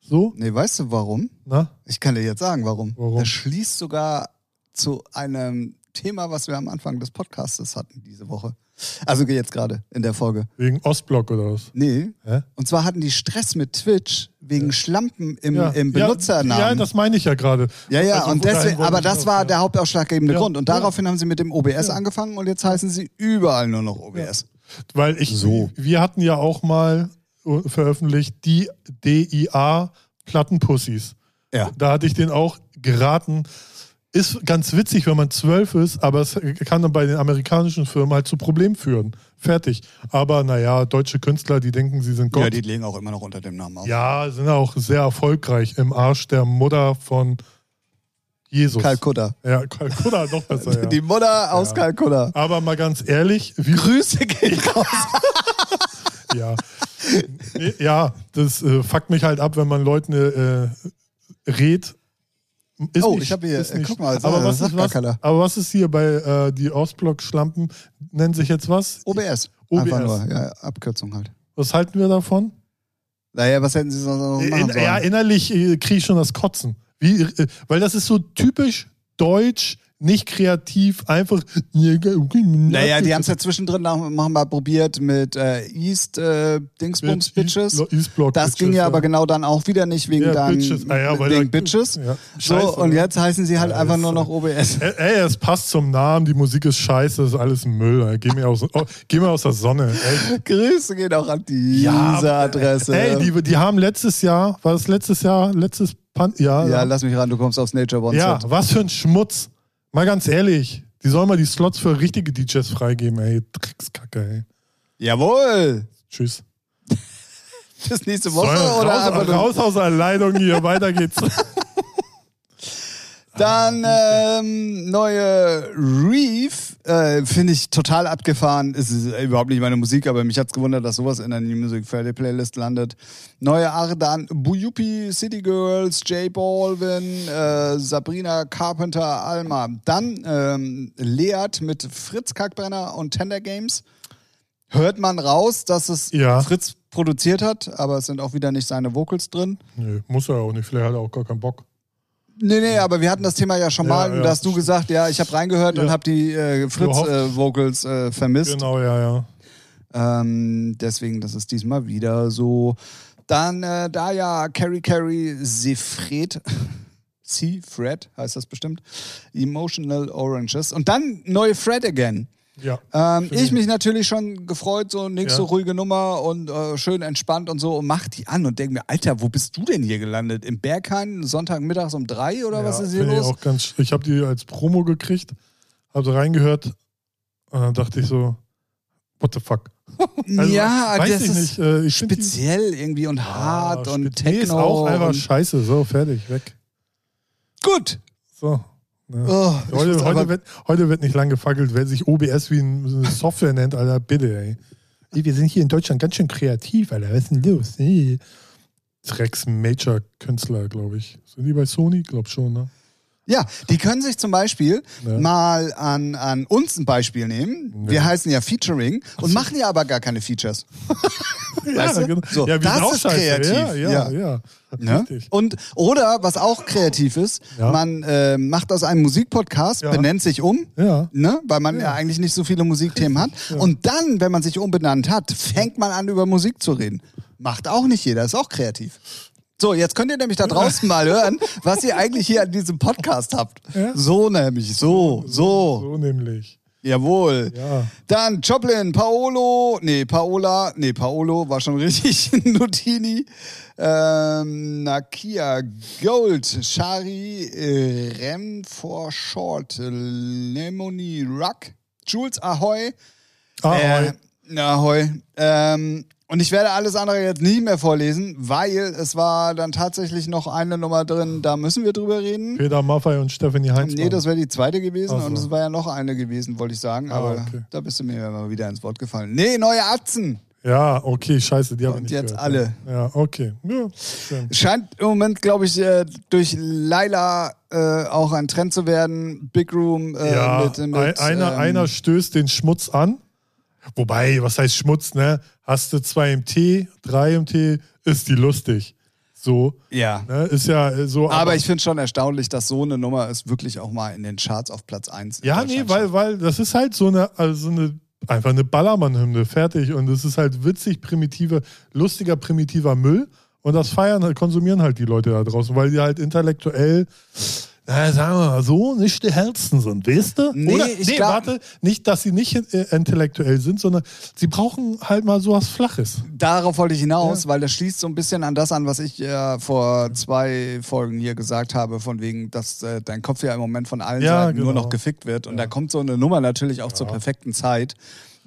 So. Nee, weißt du warum? Na? Ich kann dir jetzt sagen, warum. Warum? Das schließt sogar zu einem Thema, was wir am Anfang des Podcasts hatten diese Woche. Also jetzt gerade in der Folge. Wegen Ostblock oder was? Nee. Hä? Und zwar hatten die Stress mit Twitch wegen ja. Schlampen im, ja. im Benutzernamen. Ja, das meine ich ja gerade. Ja, ja, also, und deswegen, aber das war der hauptausschlaggebende Grund. Und daraufhin haben sie mit dem OBS angefangen und jetzt heißen sie überall nur noch OBS. Weil ich, so. wir hatten ja auch mal äh, veröffentlicht die DIA Plattenpussys. Ja. Da hatte ich den auch geraten. Ist ganz witzig, wenn man zwölf ist, aber es kann dann bei den amerikanischen Firmen halt zu Problemen führen. Fertig. Aber naja, deutsche Künstler, die denken, sie sind Gott. Ja, die legen auch immer noch unter dem Namen auf. Ja, sind auch sehr erfolgreich im Arsch der Mutter von Jesus. Kalkutta. Ja, Kalkutta noch besser. Ja. Die Mutter aus ja. Kalkutta. Aber mal ganz ehrlich. Wie Grüße gehen raus. ja. Ja, das äh, fuckt mich halt ab, wenn man Leuten äh, redet. Ist oh, nicht, ich habe hier, äh, guck mal, aber, was ist, was, aber was ist hier bei äh, die Ostblock-Schlampen? Nennen sich jetzt was? OBS. OBS. Einfach nur, ja, Abkürzung halt. Was halten wir davon? Naja, was hätten sie sonst noch machen sollen? Ja, innerlich äh, kriege ich schon das Kotzen. Wie, äh, weil das ist so typisch deutsch, nicht kreativ, einfach. Naja, die haben es ja zwischendrin noch mal probiert mit äh, East äh, Dingsbums Bitches. East das Bitches, ging ja, ja, aber genau dann auch wieder nicht wegen ja, dann Bitches. Ah, ja, wegen da, Bitches. Ja. Scheiße, so und jetzt heißen sie halt einfach nur noch OBS. Ey, es passt zum Namen, die Musik ist scheiße, das ist alles Müll. Geh mir aus, oh, geh mir aus der Sonne. Ey. Grüße gehen auch an diese Adresse. Ey, die, die haben letztes Jahr, war das letztes Jahr, letztes Pan ja, ja, lass mich ran, du kommst aufs Nature One. Ja, was für ein Schmutz. Mal ganz ehrlich, die sollen mal die Slots für richtige DJs freigeben, ey. Dreckskacke, ey. Jawohl. Tschüss. Bis nächste Woche oder raus, raus aus der Leitung hier, weiter geht's. Dann ähm, neue Reef, äh, finde ich total abgefahren. Es ist überhaupt nicht meine Musik, aber mich hat es gewundert, dass sowas in der New Music Friday Playlist landet. Neue Ardan, Buyupi, City Girls, Jay Baldwin, äh, Sabrina Carpenter, Alma. Dann ähm, Leat mit Fritz Kackbrenner und Tender Games. Hört man raus, dass es ja. Fritz produziert hat, aber es sind auch wieder nicht seine Vocals drin. Nö, muss er auch nicht. Vielleicht hat er auch gar keinen Bock. Nee, nee, aber wir hatten das Thema ja schon Ja, mal. und ja. da hast du gesagt, ja, ich habe reingehört und Ja. habe die äh. Fritz-Vocals äh, vermisst. Genau, ja, ja. Ähm, deswegen, das ist diesmal wieder so. Dann äh, da ja Carrie Carrie Sefred. C-Fred heißt das bestimmt. Emotional Oranges. Und dann neue Fred Again. Ja. Ähm, ich mich natürlich schon gefreut, so nächste Ja. ruhige Nummer und äh, schön entspannt und so und mach die an und denk mir, Alter, wo bist du denn hier gelandet? Im Berghain, Sonntagmittags um drei oder was Ja, ist hier los? Auch ganz, ich habe die als Promo gekriegt, habe reingehört und dann dachte ich so, what the fuck? Also, ja, das ist nicht. Äh, find die- speziell irgendwie und hart Ah, und speziell Techno. ist auch einfach scheiße. So, fertig, weg. Gut. So. Ne. Oh, Heute, heute, wird, heute wird nicht lang gefackelt, wer sich OBS wie eine Software nennt, Alter, bitte, ey. Ey, Wir sind hier in Deutschland ganz schön kreativ, Alter. Was ist denn los? Ey. Drecks Major-Künstler, glaube ich. Sind die bei Sony? Glaub schon, ne? Ja, die können sich zum Beispiel Ja. mal an, an uns ein Beispiel nehmen. Ja. Wir heißen ja Featuring und machen ja aber gar keine Features. Weißt du? genau. So, ja, das ist kreativ. Ja, ja, Ja. ja. Ne? Und oder was auch kreativ ist, Ja. man äh, macht aus einem Musikpodcast, Ja. benennt sich um, Ja. ne? weil man ja. Ja. eigentlich nicht so viele Musikthemen hat. Und dann, wenn man sich umbenannt hat, fängt man an, über Musik zu reden. Macht auch nicht jeder, ist auch kreativ. So, jetzt könnt ihr nämlich da draußen mal hören, was ihr eigentlich hier an diesem Podcast habt. Ja. So nämlich, so, so. So nämlich. Jawohl. Ja. Dann Joplin, Paolo, nee, Paola, nee, Paolo war schon richtig, Nutini, ähm, Nakia, Gold, Shari, äh, Rem for Short, Lemony Ruck, Jules Ahoy, Ahoi. äh, Ahoy, ähm, und ich werde alles andere jetzt nie mehr vorlesen, weil es war dann tatsächlich noch eine Nummer drin, da müssen wir drüber reden. Peter Maffei und Stephanie Heinz. Nee, das wäre die zweite gewesen Ach so. und es war ja noch eine gewesen, wollte ich sagen. Ah, Aber okay. da bist du mir ja mal wieder ins Wort gefallen. Nee, neue Atzen. ja, okay, scheiße, die habe ich Und jetzt gehört. alle. Ja, okay. Ja. Scheint im Moment, glaube ich, äh, durch Laila äh, auch ein Trend zu werden. Big Room äh, ja, mit, mit ein- einer, ähm, einer stößt den Schmutz an. Wobei, was heißt Schmutz, ne? Hast du zwei im Tee, drei im Tee, ist die lustig. So, Ja. ne? Ist ja äh, so. Aber ich finde schon erstaunlich, dass so eine Nummer ist wirklich auch mal in den Charts auf Platz 1. Ja, nee, weil, weil das ist halt so eine, also eine einfach eine Ballermann-Hymne, fertig. Und es ist halt witzig, primitiver, lustiger, primitiver Müll. Und das feiern, halt, konsumieren halt die Leute da draußen, weil die halt intellektuell, na, sagen wir mal so, nicht die hellsten sind, weißt du? Nee, Oder, nee glaub- warte, nicht, dass sie nicht äh, intellektuell sind, sondern sie brauchen halt mal sowas Flaches. Darauf wollte ich hinaus, Ja. weil das schließt so ein bisschen an das an, was ich äh, vor zwei Folgen hier gesagt habe, von wegen, dass äh, dein Kopf ja im Moment von allen Ja, Seiten nur genau. noch gefickt wird. Und da kommt so eine Nummer natürlich auch zur perfekten Zeit.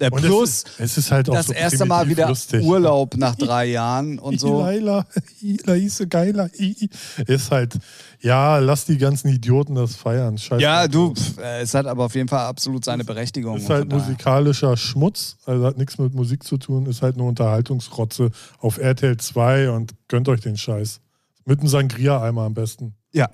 Äh, Und plus es, ist- es ist halt auch das so erste Mal wieder lustig. Urlaub nach drei Jahren und so. Laila, Laise Geiler, ist halt, ja, lass die ganzen Idioten das feiern. Scheiß Ja, du, pf, äh, es hat aber auf jeden Fall absolut seine Berechtigung. Ist halt musikalischer Schmutz, also hat nichts mit Musik zu tun, ist halt eine Unterhaltungsrotze auf RTL 2 und gönnt euch den Scheiß. Mit einem Sangria-Eimer am besten. Ja.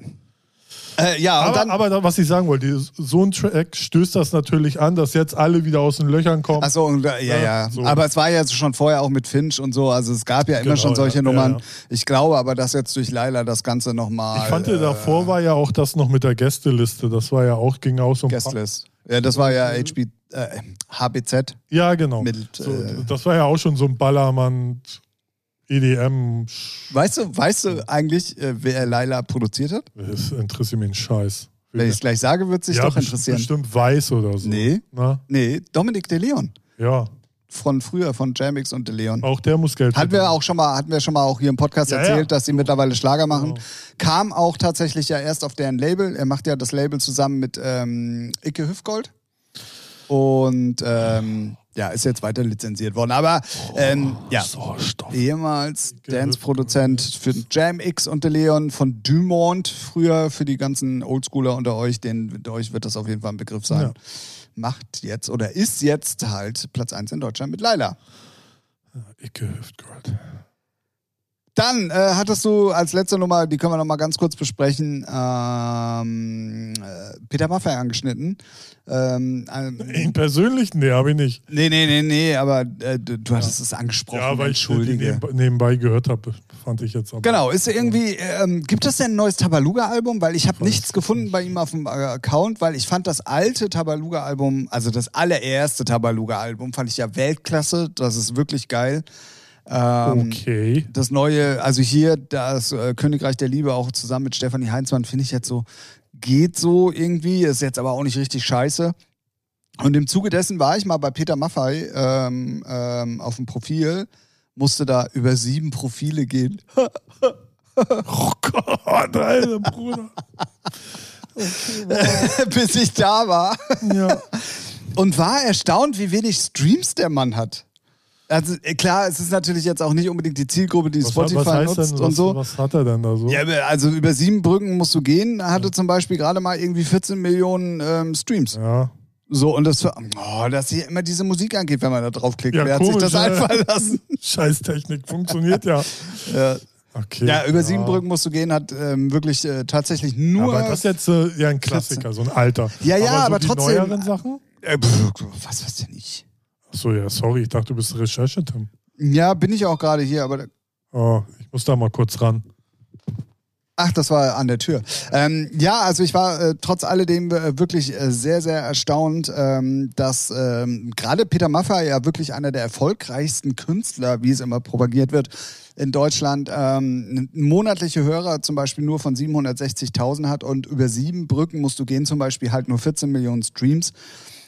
Äh, ja, Aber, dann. aber was ich sagen wollte, so ein Track stößt das natürlich an, dass jetzt alle wieder aus den Löchern kommen. Achso, äh, ja, Ja, ja. so. Aber es war ja schon vorher auch mit Finch und so. Also es gab ja immer Genau, schon solche ja, Nummern. Ich glaube aber, dass jetzt durch Laila das Ganze nochmal. ich fand, äh, davor war ja auch das noch mit der Gästeliste. Das war ja auch, ging auch so ein Guestlist. Ja, das war ja HB, äh, HBZ. Ja, genau. Mit, so, äh, das war ja auch schon so ein Ballermann, EDM. Weißt du, weißt du eigentlich, äh, wer Laila produziert hat? Das interessiert mich einen Scheiß. Wenn ich es gleich sage, wird sich ja, doch interessieren. bestimmt weiß oder so. Nee. Na? Nee, Dominik de Leon. Ja, Von früher, von Jamix und de Leon. auch der muss Geld Hatten wir auch schon mal, hatten wir schon mal auch hier im Podcast Ja, erzählt, ja. dass sie mittlerweile Schlager machen. Genau. Kam auch tatsächlich ja erst auf deren Label. Er macht ja das Label zusammen mit ähm, Icke Hüfgold. Und ähm, ja, ist jetzt weiter lizenziert worden. Aber ähm, ja, ehemals Dance-Produzent für Jam X und De Leon von Dumont, früher für die ganzen Oldschooler unter euch, den, euch wird das auf jeden Fall ein Begriff sein. Ja. Macht jetzt oder ist jetzt halt Platz 1 in Deutschland mit Laila. Icke Hüftgold. Dann äh, hattest du als letzte Nummer, die können wir noch mal ganz kurz besprechen, ähm, äh, Peter Maffay angeschnitten. Ähm, Ihn persönlich? Nee, habe ich nicht. Nee, nee, nee, nee, aber äh, du, du hattest es angesprochen. Ja, weil ich Entschuldige. nebenbei, gehört habe, fand ich jetzt aber. Genau, ist irgendwie, ähm, gibt es denn ein neues Tabaluga-Album? Weil ich habe nichts gefunden bei ihm auf dem äh, Account, weil ich fand das alte Tabaluga-Album, also das allererste Tabaluga-Album, fand ich ja Weltklasse. Das ist wirklich geil. Ähm, Okay. Das neue, also hier das äh, Königreich der Liebe auch zusammen mit Stefanie Heinzmann finde ich jetzt so, geht so irgendwie, ist jetzt aber auch nicht richtig scheiße. Und im Zuge dessen war ich mal bei Peter Maffei ähm, ähm, auf dem Profil, musste da über sieben Profile gehen. Oh Gott, Alter, Bruder. bis ich da war. Ja. Und war erstaunt, wie wenig Streams der Mann hat. Also äh, klar, es ist natürlich jetzt auch nicht unbedingt die Zielgruppe, die Was, Spotify was heißt nutzt denn, und was, so. was hat er denn da so? Ja, aber also über sieben Brücken musst du gehen, hatte zum Beispiel gerade mal irgendwie 14 Millionen ähm, Streams. Ja. So, und das, oh, dass hier immer diese Musik angeht, wenn man da draufklickt. Ja, Wer hat sich das ja. einfallen lassen? Scheißtechnik funktioniert ja. ja. Okay. ja, über ja. sieben Brücken musst du gehen, hat ähm, wirklich äh, tatsächlich nur. Aber das ist jetzt äh, ja ein Klassiker, so ein alter. Ja, ja, so aber trotzdem- neueren Sachen? äh, pff, was weiß denn ich? Achso, ja, sorry, ich dachte, du bist Recherche-Tim. Ja, bin ich auch gerade hier, aber Oh, ich muss da mal kurz ran. Ach, das war an der Tür. Ähm, ja, also ich war äh, trotz alledem äh, wirklich äh, sehr, sehr erstaunt, ähm, dass ähm, gerade Peter Maffay ja wirklich einer der erfolgreichsten Künstler, wie es immer propagiert wird, in Deutschland ähm, monatliche Hörer zum Beispiel nur von 760.000 hat und über sieben Brücken musst du gehen, zum Beispiel halt nur 14 Millionen Streams.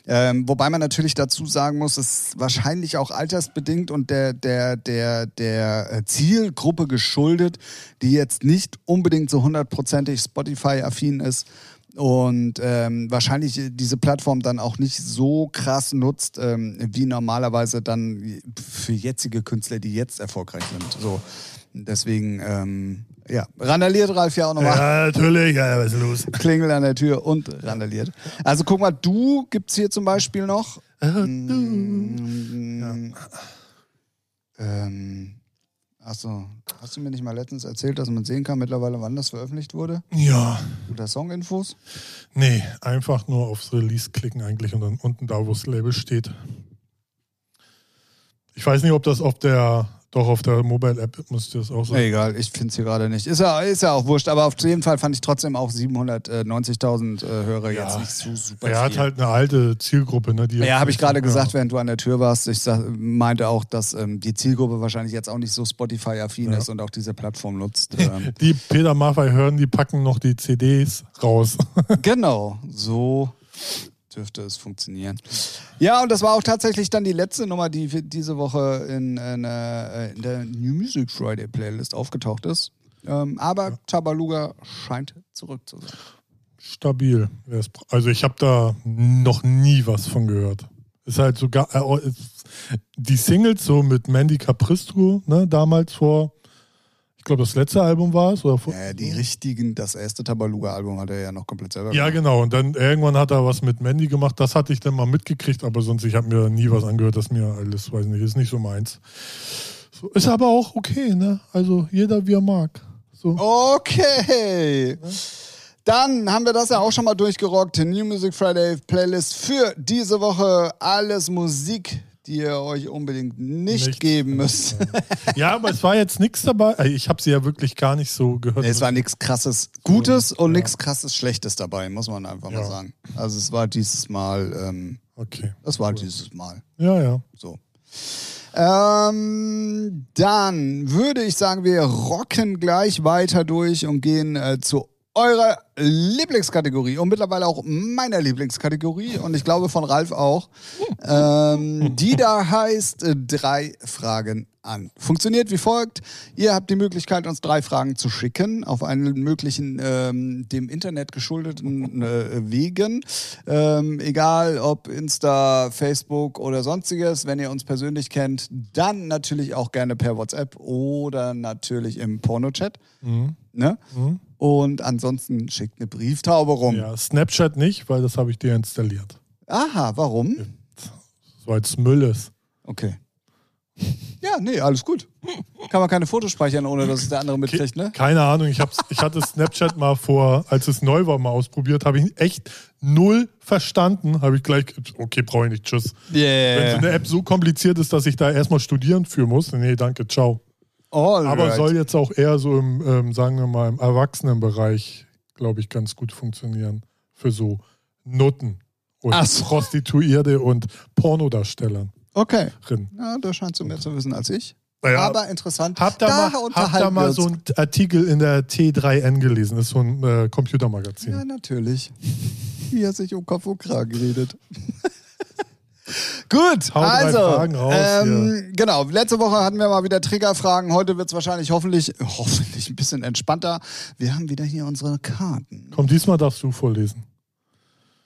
Ähm, wobei man natürlich dazu sagen muss, es ist wahrscheinlich auch altersbedingt und der, der, der, der äh, Zielgruppe geschuldet, die jetzt nicht unbedingt so hundertprozentig Spotify-affin ist und ähm, wahrscheinlich diese Plattform dann auch nicht so krass nutzt, ähm, wie normalerweise dann für jetzige Künstler, die jetzt erfolgreich sind. So. Deswegen, ähm, ja, randaliert Ralf ja auch nochmal. Ja, natürlich, ja, was ist los? Klingel an der Tür und randaliert. Also guck mal, du gibt's hier zum Beispiel noch. Mm, ähm, achso, hast du mir nicht mal letztens erzählt, dass man sehen kann mittlerweile, wann das veröffentlicht wurde? Ja, Oder Songinfos? nee, einfach nur aufs Release klicken eigentlich und dann unten da, wo das Label steht. Ich weiß nicht, ob das auf der, doch auf der Mobile-App müsste das auch sein. Egal, ich finde es hier gerade nicht. Ist ja, ist ja auch wurscht, aber auf jeden Fall fand ich trotzdem auch 790.000 äh, Hörer Ja. jetzt nicht so super er hat viel. halt eine alte Zielgruppe, ne? Die Ja, habe ich gerade gesagt, während du an der Tür warst. Ich sag, meinte auch, dass ähm, die Zielgruppe wahrscheinlich jetzt auch nicht so Spotify-affin Ja. ist und auch diese Plattform nutzt. Ähm, Die Peter Maffay hören, die packen noch die CDs raus. genau, so dürfte es funktionieren. Ja, und das war auch tatsächlich dann die letzte Nummer, die für diese Woche in, in, äh, in der New Music Friday Playlist aufgetaucht ist. Ähm, aber Tabaluga scheint zurück zu sein. Stabil. Also ich habe da noch nie was von gehört. Ist halt sogar äh, ist- die Singles so mit Mandy Capristro, ne, damals vor, glaube das letzte Album war es oder Ja, die richtigen, das erste Tabaluga-Album hat er ja noch komplett selber Ja, gemacht. genau. Und dann irgendwann hat er was mit Mandy gemacht. Das hatte ich dann mal mitgekriegt, aber sonst, ich habe mir nie was angehört, das mir alles, weiß nicht, ist nicht so meins. So, ist aber auch okay, ne? Also jeder wie er mag. So. Okay. Dann haben wir das ja auch schon mal durchgerockt. New Music Friday Playlist für diese Woche. Alles Musik, die ihr euch unbedingt nicht, Nicht. geben müsst. Ja, aber es war jetzt nichts dabei. Also Ich habe sie ja wirklich gar nicht so gehört. es war nichts krasses Gutes und nichts krasses Schlechtes dabei, muss man einfach mal Ja. sagen. Also es war dieses Mal, ähm, Okay. es war dieses Mal. Ja, ja. So. Ähm, dann würde ich sagen, wir rocken gleich weiter durch und gehen äh, zu eurer Lieblingskategorie und mittlerweile auch meiner Lieblingskategorie und ich glaube von Ralf auch. Ähm, die da heißt äh, drei Fragen an. Funktioniert wie folgt. Ihr habt die Möglichkeit, uns drei Fragen zu schicken auf einen möglichen ähm, dem Internet geschuldeten äh, Wegen. Ähm, egal ob Insta, Facebook oder sonstiges. Wenn ihr uns persönlich kennt, dann natürlich auch gerne per WhatsApp oder natürlich im Pornochat. Mhm. Ne? Mhm. Und ansonsten schickt eine Brieftaube rum. Ja, Snapchat nicht, weil das habe ich dir installiert. Aha, warum? So als Müll ist. Okay. Ja, nee, alles gut. Kann man keine Fotos speichern, ohne dass es der andere mitkriegt, ne? Keine Ahnung, ich, hab's, ich hatte Snapchat mal vor, als es neu war, mal ausprobiert, habe ich echt null verstanden. Habe ich gleich, okay, brauche ich nicht, tschüss. Yeah. Wenn so eine App so kompliziert ist, dass ich da erstmal studieren für muss, nee, danke, ciao. Alright. Aber soll jetzt auch eher so im, ähm, sagen wir mal, im Erwachsenenbereich, glaube ich, ganz gut funktionieren. Für so Nutten und so. Prostituierte und Pornodarstellern. Okay. Drin. Ja, da scheinst du mehr zu wissen als ich. Naja, Aber interessant. Habt ihr Da mal, unterhalten ihr mal so einen Artikel in der T3N gelesen? Das ist so ein äh, Computermagazin. Ja, natürlich. Hier sich um Kopf und Kragen geredet. Gut, Hau drei also, Fragen raus, ähm, genau, letzte Woche hatten wir mal wieder Triggerfragen, heute wird es wahrscheinlich hoffentlich, hoffentlich ein bisschen entspannter. Wir haben wieder hier unsere Karten. Komm, diesmal darfst du vorlesen.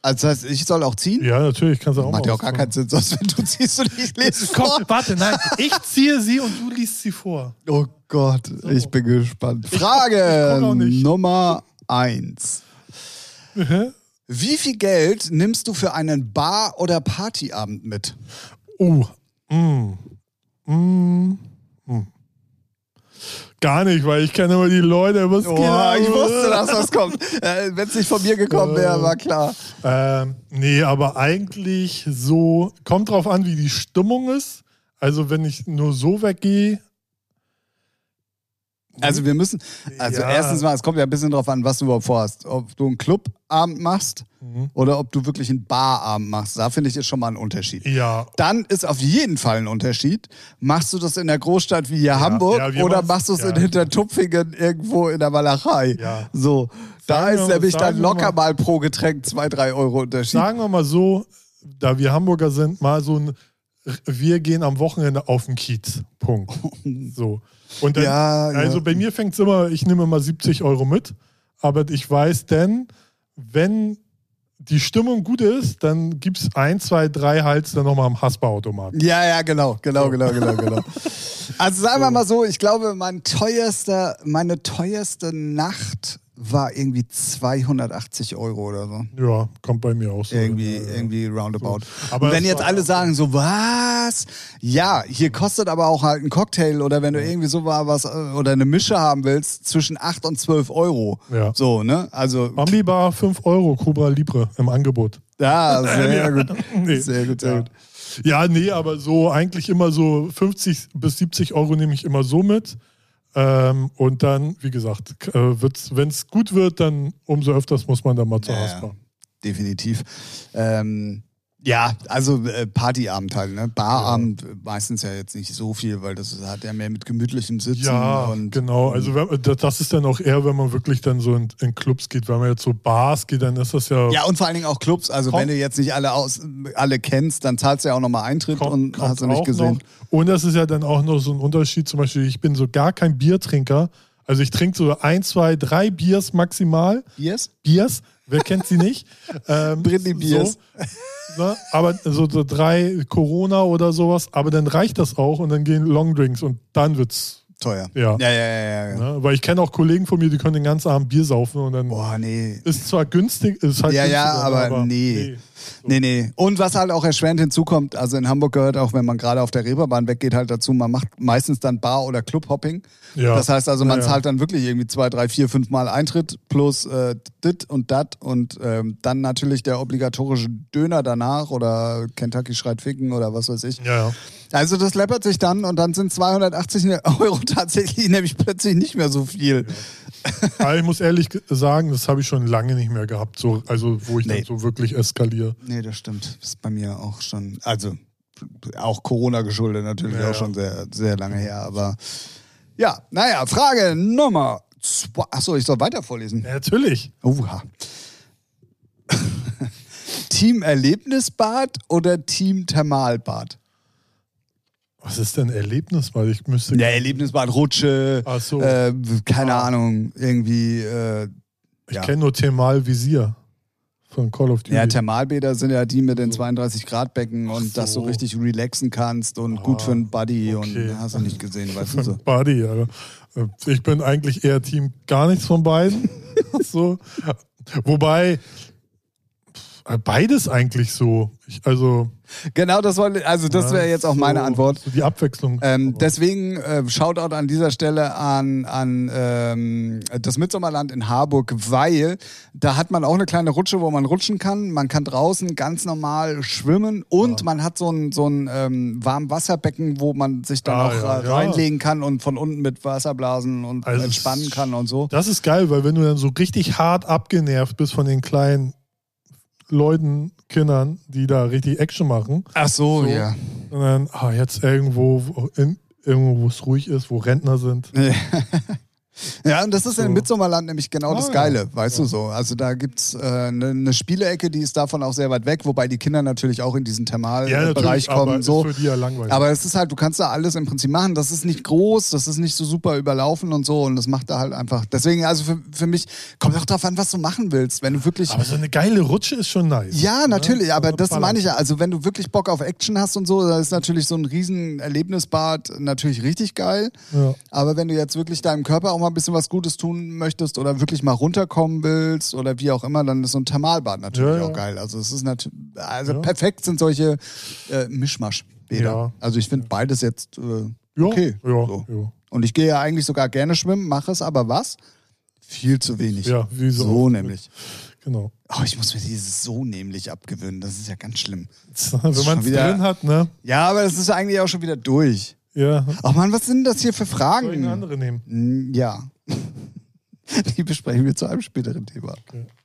Also das heißt, ich soll auch ziehen? Ja, natürlich, kannst du auch Macht mal ja auch gar keinen Sinn, sonst wenn du ziehst und ich lese Komm, vor. warte, nein, ich ziehe sie und du liest sie vor. Oh Gott, ich bin gespannt. ich Frage auch nicht. Nummer eins. Wie viel Geld nimmst du für einen Bar- oder Partyabend mit? Oh, mm, mm, mm. Gar nicht, weil ich kenne immer die Leute. Was Oh, geht ab? ich wusste, dass das kommt. Äh, Wenn es nicht von mir gekommen wäre, war klar. Ähm, nee, aber eigentlich so, kommt drauf an, wie die Stimmung ist. Also wenn ich nur so weggehe, Also wir müssen, also Ja. erstens mal, es kommt ja ein bisschen drauf an, was du überhaupt vorhast. Ob du einen Clubabend machst Mhm. oder ob du wirklich einen Barabend machst. Da finde ich ist schon mal ein Unterschied. ja, Dann ist auf jeden Fall ein Unterschied. Machst du das in der Großstadt wie hier Hamburg ja, oder machst du es ja. in Hintertupfingen irgendwo in der Walachei? Ja. So, da Sagen ist wir- nämlich dann locker mal- mal pro Getränk zwei, drei Euro Unterschied. sagen wir mal so, da wir Hamburger sind, mal so ein, wir gehen am Wochenende auf den Kiez. Punkt. So. Und dann, Ja, ja. also bei mir fängt es immer, ich nehme immer 70 Euro mit, aber ich weiß denn, wenn die Stimmung gut ist, dann gibt es ein, zwei, drei Hals dann nochmal am Haspa-Automaten. Ja, ja, genau, genau, genau, genau, genau. Also sagen wir mal so, ich glaube, mein teuerster, meine teuerste Nacht war irgendwie 280 Euro oder so. Ja, kommt bei mir auch so. Irgendwie, Ja, ja. irgendwie roundabout. Aber Und wenn jetzt alle sagen so, was? Ja, hier kostet aber auch halt ein Cocktail oder wenn du irgendwie so war was äh, oder eine Mische haben willst, zwischen 8 und 12 Euro. Ja. So, ne? Also, Bambi Bar 5 Euro, Cobra Libre im Angebot. ja, sehr Ja. gut. Nee. Sehr gut, sehr ja. gut. Ja, nee, aber so eigentlich immer so 50 bis 70 Euro nehme ich immer so mit. Ähm, und dann, wie gesagt, äh, wenn es gut wird, dann umso öfters muss man dann mal zur Ja, Haspa. ja. Definitiv. Ähm, ja, also äh, Partyabend halt, ne? Barabend äh, meistens ja jetzt nicht so viel, weil das hat ja mehr mit gemütlichem Sitzen Ja, und genau. Also wenn, das- das ist dann auch eher, wenn man wirklich dann so in, in Clubs geht. Wenn man jetzt so Bars geht, dann ist das ja, ja, und vor allen Dingen auch Clubs. Also Kommt- wenn du jetzt nicht alle aus, alle kennst, dann zahlst du ja auch nochmal Eintritt kommt, und kommt hast du nicht gesehen. Noch. Und das ist ja dann auch noch so ein Unterschied. Zum Beispiel, ich bin so gar kein Biertrinker. Also ich trinke so ein, zwei, drei Biers maximal. Biers? Biers, wer kennt sie nicht? Ähm, Britney Biers. So, ne? Aber so, so drei Corona oder sowas, aber dann reicht das auch und dann gehen Longdrinks und dann wird's. Teuer. Ja. Ja, ja, ja. ja, ja. Ne? Weil ich kenne auch Kollegen von mir, die können den ganzen Abend Bier saufen und dann Boah, nee. ist zwar günstig, ist halt Ja, ja, günstiger, aber nee. So. Nee, nee. Und was halt auch erschwerend hinzukommt, also in Hamburg gehört auch, wenn man gerade auf der Reeperbahn weggeht, halt dazu, man macht meistens dann Bar- oder Clubhopping. Ja. Das heißt also, man Ja, ja. zahlt dann wirklich irgendwie zwei, drei, vier, fünf Mal Eintritt plus äh, dit und dat und ähm, dann natürlich der obligatorische Döner danach oder Kentucky schreit Ficken oder was weiß ich. Ja, ja. Also das läppert sich dann und dann sind 280 Euro tatsächlich nämlich plötzlich nicht mehr so viel. Aber ich muss ehrlich ge- sagen, das habe ich schon lange nicht mehr gehabt, so, also wo ich Nee. dann so wirklich eskaliere. Nee, das stimmt. Das ist bei mir auch schon, also auch Corona geschuldet natürlich Ja, auch schon sehr, sehr lange her. Aber ja, naja, Frage Nummer zwei. Achso, ich soll weiter vorlesen. Ja, natürlich. Oha. Team Erlebnisbad oder Team Thermalbad? Was ist denn Erlebnis? Weil ich müsste. Ja, Erlebnisbad, Rutsche, Ach so. äh, keine Ah. Ahnung, irgendwie. Äh, ich ja. kenne nur Thermal Visier von Call of Duty. ja, Thermalbäder sind ja die mit den 32-Grad-Becken Ach und dass du richtig relaxen kannst und gut für einen Buddy okay. und hast du nicht gesehen, weißt du so. Buddy, ja. Ich bin eigentlich eher Team gar nichts von beiden. so. Wobei, Beides eigentlich so. Ich, also. Genau, das wollte, also das wäre jetzt auch meine so, Antwort. So die Abwechslung. Ähm, deswegen äh, Shoutout an dieser Stelle an, an ähm, das Mitsommerland in Harburg, weil da hat man auch eine kleine Rutsche, wo man rutschen kann. Man kann draußen ganz normal schwimmen und ja. man hat so ein, so ein ähm, Warmwasserbecken, wo man sich dann ah, auch ja, reinlegen kann und von unten mit Wasserblasen und also entspannen kann und so. Das ist geil, weil wenn du dann so richtig hart abgenervt bist von den kleinen Leuten, Kindern, die da richtig Action machen. Ach so, so. ja. Und dann, ah, jetzt irgendwo, in, irgendwo, wo es ruhig ist, wo Rentner sind. Ja, und das ist so. im Mitsommerland nämlich genau ah, das Geile, ja. weißt ja. du so. Also da gibt's eine äh, ne, ne Spielecke, die ist davon auch sehr weit weg, wobei die Kinder natürlich auch in diesen Thermalbereich ja, kommen. Aber so. Ist für die ja langweilig. Aber es ist halt, du kannst da alles im Prinzip machen. Das ist nicht groß, das ist nicht so super überlaufen und so. Und das macht da halt einfach. Deswegen, also für, für mich, kommt auch darauf an, was du machen willst. Wenn du wirklich. Aber so eine geile Rutsche ist schon nice. Ja, ne? natürlich, aber das meine ich ja. Also wenn du wirklich Bock auf Action hast und so, da ist natürlich so ein riesen Erlebnisbad natürlich richtig geil. Aber wenn du jetzt wirklich deinem Körper auch mal ein bisschen was Gutes tun möchtest oder wirklich mal runterkommen willst oder wie auch immer, dann ist so ein Thermalbad natürlich ja, auch geil. Also es ist natürlich, also perfekt sind solche äh, Mischmaschbäder. Ja. Also ich finde beides jetzt äh, okay. So. Und ich gehe ja eigentlich sogar gerne schwimmen, mache es aber was? Viel zu wenig. Ja, wie so. So nämlich. Genau. Oh, ich muss mir dieses so nämlich abgewöhnen. Das ist ja ganz schlimm. Wenn man es drin hat, ne? Ja, aber das ist eigentlich auch schon wieder durch. Ja. Ach man, was sind das hier für Fragen? Soll ich eine andere nehmen? Hm, ja. Die besprechen wir zu einem späteren Thema. Okay.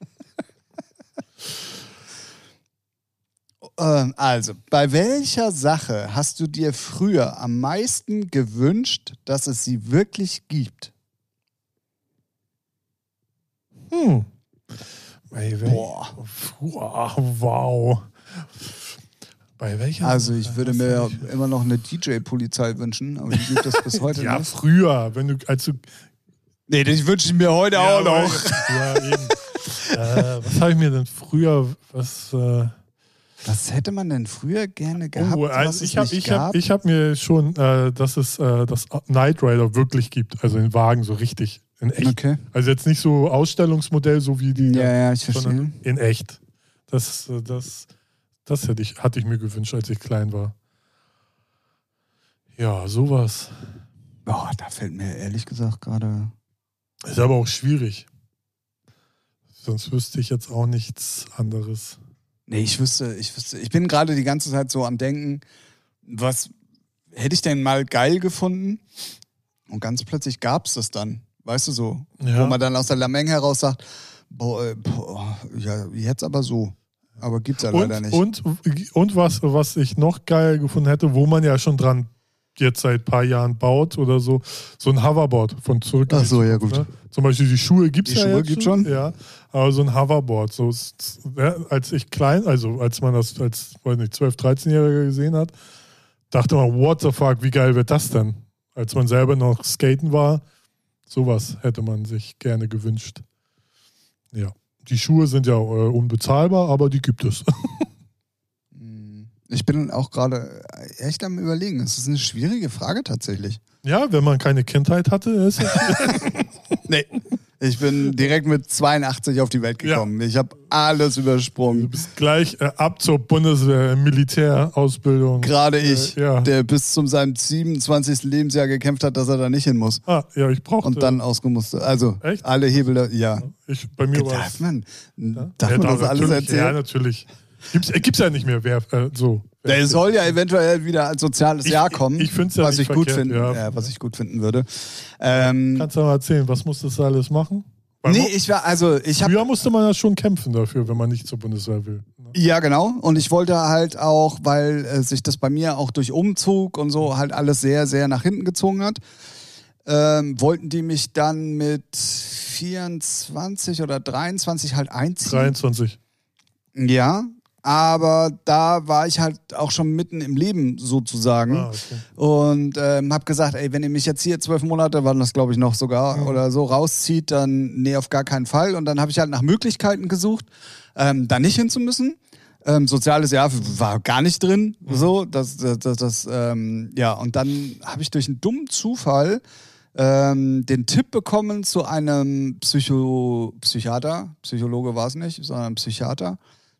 Ähm, also, bei welcher Sache hast du dir früher am meisten gewünscht, dass es sie wirklich gibt? Hm. Boah. Wow. Bei welcher? Also ich würde mir immer noch eine DJ-Polizei wünschen, aber die gibt es bis heute ja, nicht. Ja, früher, wenn du, als du Nee, das wünsche ich mir heute ja, auch noch. Ja, eben. äh, was habe ich mir denn früher, was... Äh, was hätte man denn früher gerne gehabt? Oh, also ich habe ich hab, ich hab mir schon, äh, dass es äh, das Knight Rider wirklich gibt, also in Wagen so richtig, in echt. Okay. Also jetzt nicht so Ausstellungsmodell, so wie die. Ja, ja, ich verstehe. In echt. Das, äh, das, das hätte ich, hatte ich mir gewünscht, als ich klein war. Ja, sowas. Boah, da fällt mir ehrlich gesagt gerade ist aber auch schwierig. Sonst wüsste ich jetzt auch nichts anderes. Nee, ich wüsste, ich wüsste, ich bin gerade die ganze Zeit so am Denken, was hätte ich denn mal geil gefunden? Und ganz plötzlich gab es das dann, weißt du so, ja. wo man dann aus der Lameng heraus sagt, boah, äh, boah, ja, jetzt aber so. Aber gibt's ja leider nicht. Und, und was, was ich noch geil gefunden hätte, wo man ja schon dran jetzt seit ein paar Jahren baut oder so, so ein Hoverboard von zurück. Ach so, ja gut. Ne? Zum Beispiel die Schuhe gibt es ja Schuhe gibt schon. Ja, aber so ein Hoverboard, so ja, als ich klein, also als man das als weiß nicht 12, 13-Jähriger gesehen hat, dachte man, what the fuck, wie geil wird das denn? Als man selber noch skaten war, sowas hätte man sich gerne gewünscht. Ja, die Schuhe sind ja äh, unbezahlbar, aber die gibt es. Ich bin auch gerade echt am Überlegen. Es ist eine schwierige Frage tatsächlich. Ja, wenn man keine Kindheit hatte, ist es. nee. Ich bin direkt mit 82 auf die Welt gekommen. Ja. Ich habe alles übersprungen. Du bist gleich äh, ab zur Bundeswehr, Militärausbildung. Gerade äh, ich, äh, ja. der bis zum seinem 27. Lebensjahr gekämpft hat, dass er da nicht hin muss. Ah, ja, ich brauchte. Und dann ausgemusste. Also, Echt? alle Hebel, ja. Ich, bei mir war Darf man, ja? darf man das alles erzählen? Ja, natürlich. Gibt's, äh, gibt's ja nicht mehr, wer äh, so. Der soll ja eventuell wieder als soziales ich, Jahr kommen. Ich, finde ja was ich verkehrt, gut finden, ja. ja. was ich gut finden würde. Ähm, Kannst du mal erzählen, was musstest du alles machen? Weil nee, ich war, also ich habe. Früher musste man ja schon kämpfen dafür, wenn man nicht zur Bundeswehr will. Ne? Ja, genau. Und ich wollte halt auch, weil äh, sich das bei mir auch durch Umzug und so halt alles sehr, sehr nach hinten gezogen hat, ähm, wollten die mich dann mit 24 oder 23 halt einziehen. 23. Ja, aber da war ich halt auch schon mitten im Leben sozusagen ah, okay. und ähm, habe gesagt, ey, wenn ihr mich jetzt hier zwölf Monate, waren das glaube ich noch sogar mhm. oder so rauszieht, dann nee, auf gar keinen Fall. Und dann habe ich halt nach Möglichkeiten gesucht, ähm, da nicht hinzumüssen. Ähm, soziales Jahr war gar nicht drin, mhm. so das, das, das, das ähm, ja und dann habe ich durch einen dummen Zufall ähm, den Tipp bekommen zu einem Psycho Psychiater, Psychologe war es nicht, sondern Psychiater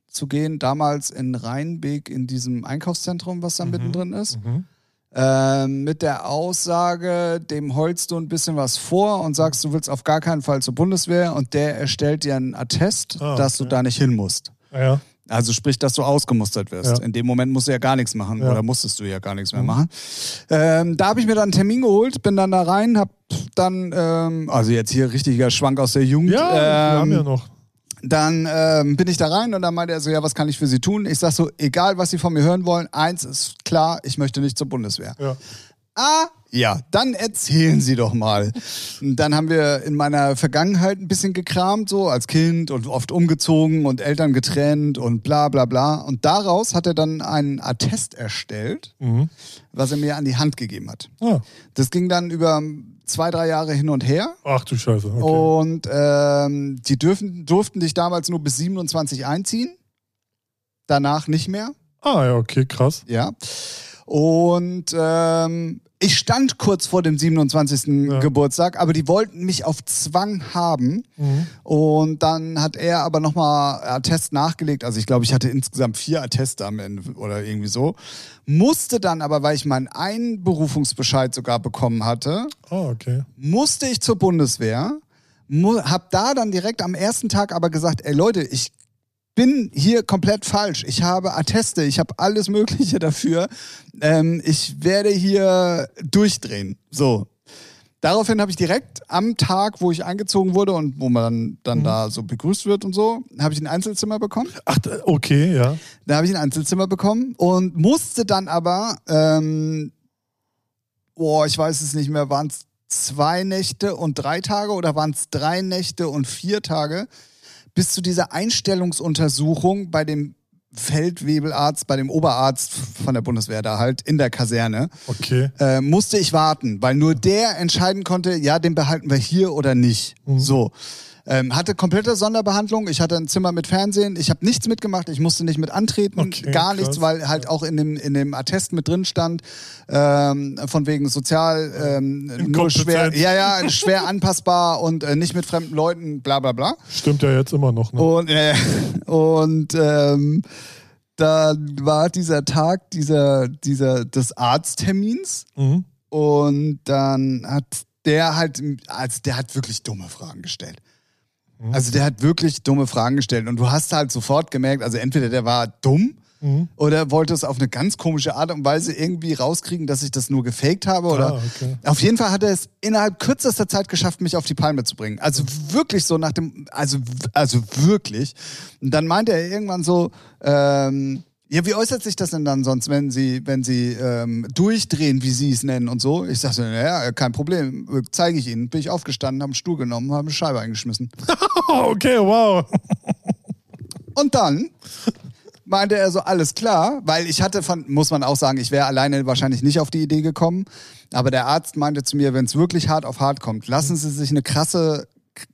zu gehen, damals in Rheinbeek in diesem Einkaufszentrum, was da mhm. mittendrin ist. Mhm. Ähm, mit der Aussage, dem holst du ein bisschen was vor und sagst, du willst auf gar keinen Fall zur Bundeswehr und der erstellt dir einen Attest, ah, okay. dass du da nicht hin musst. Ja. Also sprich, dass du ausgemustert wirst. Ja. In dem Moment musst du ja gar nichts machen ja. oder musstest du ja gar nichts mehr mhm. machen. Ähm, da habe ich mir dann einen Termin geholt, bin dann da rein, hab dann, ähm, also jetzt hier richtiger Schwank aus der Jugend. Ja, ähm, wir haben ja noch. Dann ähm, bin ich da rein und dann meinte er so, ja, was kann ich für Sie tun? Ich sag so, egal was Sie von mir hören wollen, eins ist klar, ich möchte nicht zur Bundeswehr. Ja. Ah, ja, dann erzählen Sie doch mal. Dann haben wir in meiner Vergangenheit ein bisschen gekramt, so als Kind und oft umgezogen und Eltern getrennt und bla bla bla. Und daraus hat er dann einen Attest erstellt, mhm. was er mir an die Hand gegeben hat. Ah. Das ging dann über zwei, drei Jahre hin und her. Ach du Scheiße. Okay. Und ähm, die dürfen, durften dich damals nur bis 27 einziehen. Danach nicht mehr. Ah ja, okay, krass. Ja. Und ähm, ich stand kurz vor dem 27. Ja. Geburtstag, aber die wollten mich auf Zwang haben. Mhm. Und dann hat er aber nochmal Attest nachgelegt. Also ich glaube, ich hatte insgesamt vier Atteste am Ende oder irgendwie so. Musste dann aber, weil ich meinen Einberufungsbescheid sogar bekommen hatte, oh, okay. musste ich zur Bundeswehr. Hab da dann direkt am ersten Tag aber gesagt, ey Leute, ich bin hier komplett falsch. Ich habe Atteste, ich habe alles Mögliche dafür. Ähm, ich werde hier durchdrehen. So. Daraufhin habe ich direkt am Tag, wo ich eingezogen wurde und wo man dann, mhm. da so begrüßt wird und so, habe ich ein Einzelzimmer bekommen. Ach, okay, ja. Da habe ich ein Einzelzimmer bekommen und musste dann aber, ähm, boah, ich weiß es nicht mehr, waren es zwei Nächte und drei Tage oder waren es drei Nächte und vier Tage? Bis zu dieser Einstellungsuntersuchung bei dem Feldwebelarzt, bei dem Oberarzt von der Bundeswehr da halt in der Kaserne, okay. äh, musste ich warten, weil nur der entscheiden konnte, ja, den behalten wir hier oder nicht. Mhm. So. Ähm, hatte komplette Sonderbehandlung. Ich hatte ein Zimmer mit Fernsehen. Ich habe nichts mitgemacht. Ich musste nicht mit antreten. Okay, gar krass. nichts, weil halt auch in dem, in dem Attest mit drin stand, ähm, von wegen sozial ähm, nur schwer, ja, ja, schwer anpassbar und äh, nicht mit fremden Leuten, bla bla bla. Stimmt ja jetzt immer noch. Ne? Und, äh, und ähm, da war dieser Tag dieser, dieser des Arzttermins mhm. und dann hat der halt, also der hat wirklich dumme Fragen gestellt. Mhm. Also der hat wirklich dumme Fragen gestellt und du hast halt sofort gemerkt, also entweder der war dumm mhm. oder wollte es auf eine ganz komische Art und Weise irgendwie rauskriegen, dass ich das nur gefaked habe oder ah, okay. auf jeden Fall hat er es innerhalb kürzester Zeit geschafft, mich auf die Palme zu bringen. Also wirklich so nach dem, also also wirklich. Und dann meinte er irgendwann so, ähm, ja, wie äußert sich das denn dann sonst, wenn Sie, wenn Sie ähm, durchdrehen, wie Sie es nennen und so? Ich sagte, naja, kein Problem, zeige ich Ihnen. Bin ich aufgestanden, habe einen Stuhl genommen, habe eine Scheibe eingeschmissen. okay, wow. Und dann meinte er so, alles klar, weil ich hatte von, muss man auch sagen, ich wäre alleine wahrscheinlich nicht auf die Idee gekommen, aber der Arzt meinte zu mir, wenn es wirklich hart auf hart kommt, lassen Sie sich eine krasse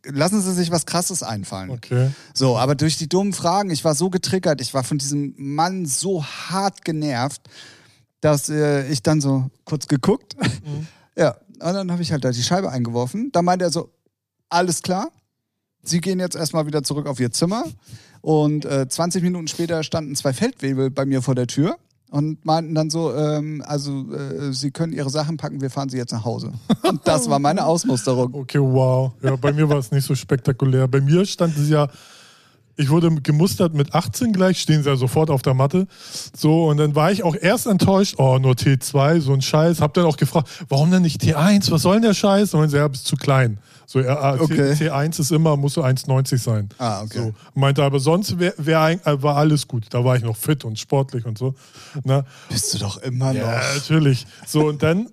lassen Sie sich was Krasses einfallen. Okay. So, aber durch die dummen Fragen, ich war so getriggert, ich war von diesem Mann so hart genervt, dass äh, ich dann so kurz geguckt. Mhm. Ja, und dann habe ich halt da die Scheibe eingeworfen. Da meinte er so, alles klar, Sie gehen jetzt erstmal wieder zurück auf Ihr Zimmer. Und äh, 20 Minuten später standen zwei Feldwebel bei mir vor der Tür und meinten dann so, ähm, also äh, Sie können Ihre Sachen packen, wir fahren Sie jetzt nach Hause. Und das war meine Ausmusterung. Okay, wow. Ja, bei mir war es nicht so spektakulär. Bei mir stand es ja, ich wurde gemustert mit 18 gleich, stehen sie ja sofort auf der Matte. So, und dann war ich auch erst enttäuscht, oh, nur T2, so ein Scheiß. Hab dann auch gefragt, warum denn nicht T1? Was soll denn der Scheiß? Und dann sie, ja, bist zu klein. So, ja, okay. T1 ist immer, muss so 1,90 sein. Ah, okay. So, meinte aber sonst wär, wär, äh, war alles gut. Da war ich noch fit und sportlich und so. Na, Bist du doch immer ja, noch. Ja, natürlich. So, und dann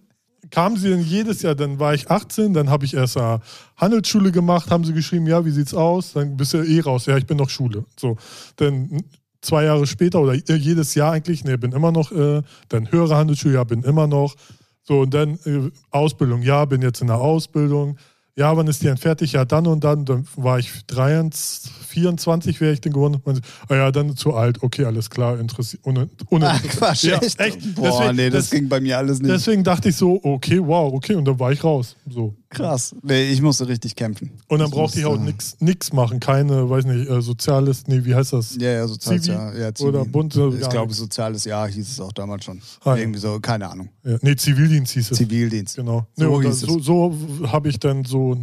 kamen sie dann jedes Jahr, dann war ich 18, dann habe ich erst eine Handelsschule gemacht, haben sie geschrieben, ja, wie sieht's aus? Dann bist du eh raus. Ja, ich bin noch Schule. So, dann zwei Jahre später oder jedes Jahr eigentlich, nee, bin immer noch, äh, dann höhere Handelsschule, ja, bin immer noch. So, und dann äh, Ausbildung, ja, bin jetzt in der Ausbildung ja, wann ist die denn fertig? Ja, dann und dann. Dann war ich 23, 24 wäre ich denn geworden. Ah ja, dann zu alt. Okay, alles klar. Interessiert. Un, Ach, Quatsch, ja, echt? echt? Boah, deswegen, nee, das, das ging bei mir alles nicht. Deswegen dachte ich so, okay, wow, okay. Und dann war ich raus. So. Krass. Nee, ich musste richtig kämpfen. Und dann Ich brauchte ich auch musste- nix, nix machen, keine, weiß nicht, äh, soziales, nee, wie heißt das? Ja, ja, soziales Zivi. Ja, Zivi. oder Bund, äh, Ich glaube, nichts. soziales Jahr hieß es auch damals schon. Ah. Irgendwie so, keine Ahnung. Ja, nee, Zivildienst hieß es. Zivildienst. Genau. So nee, und hieß so so habe ich dann so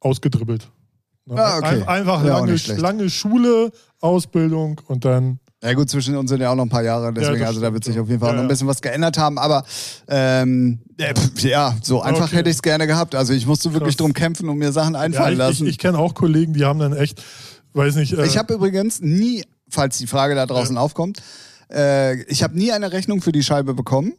ausgedribbelt. Ne? Ah, okay. Ein, einfach Ja, lange, lange Schule, Ausbildung und dann. Ja gut, zwischen uns sind ja auch noch ein paar Jahre, deswegen, das also da wird sich auf jeden Fall ja. noch ein Ja, bisschen was geändert haben, aber ähm, äh, pf, ja, so einfach Okay. hätte ich es gerne gehabt. Also ich musste wirklich Krass. drum kämpfen und mir Sachen Ja, einfallen ich ich, lassen. ich kenne auch Kollegen, die haben dann echt, weiß nicht. Äh, Ich habe übrigens nie, falls die Frage da draußen aufkommt, äh, ich habe nie eine Rechnung für die Scheibe bekommen.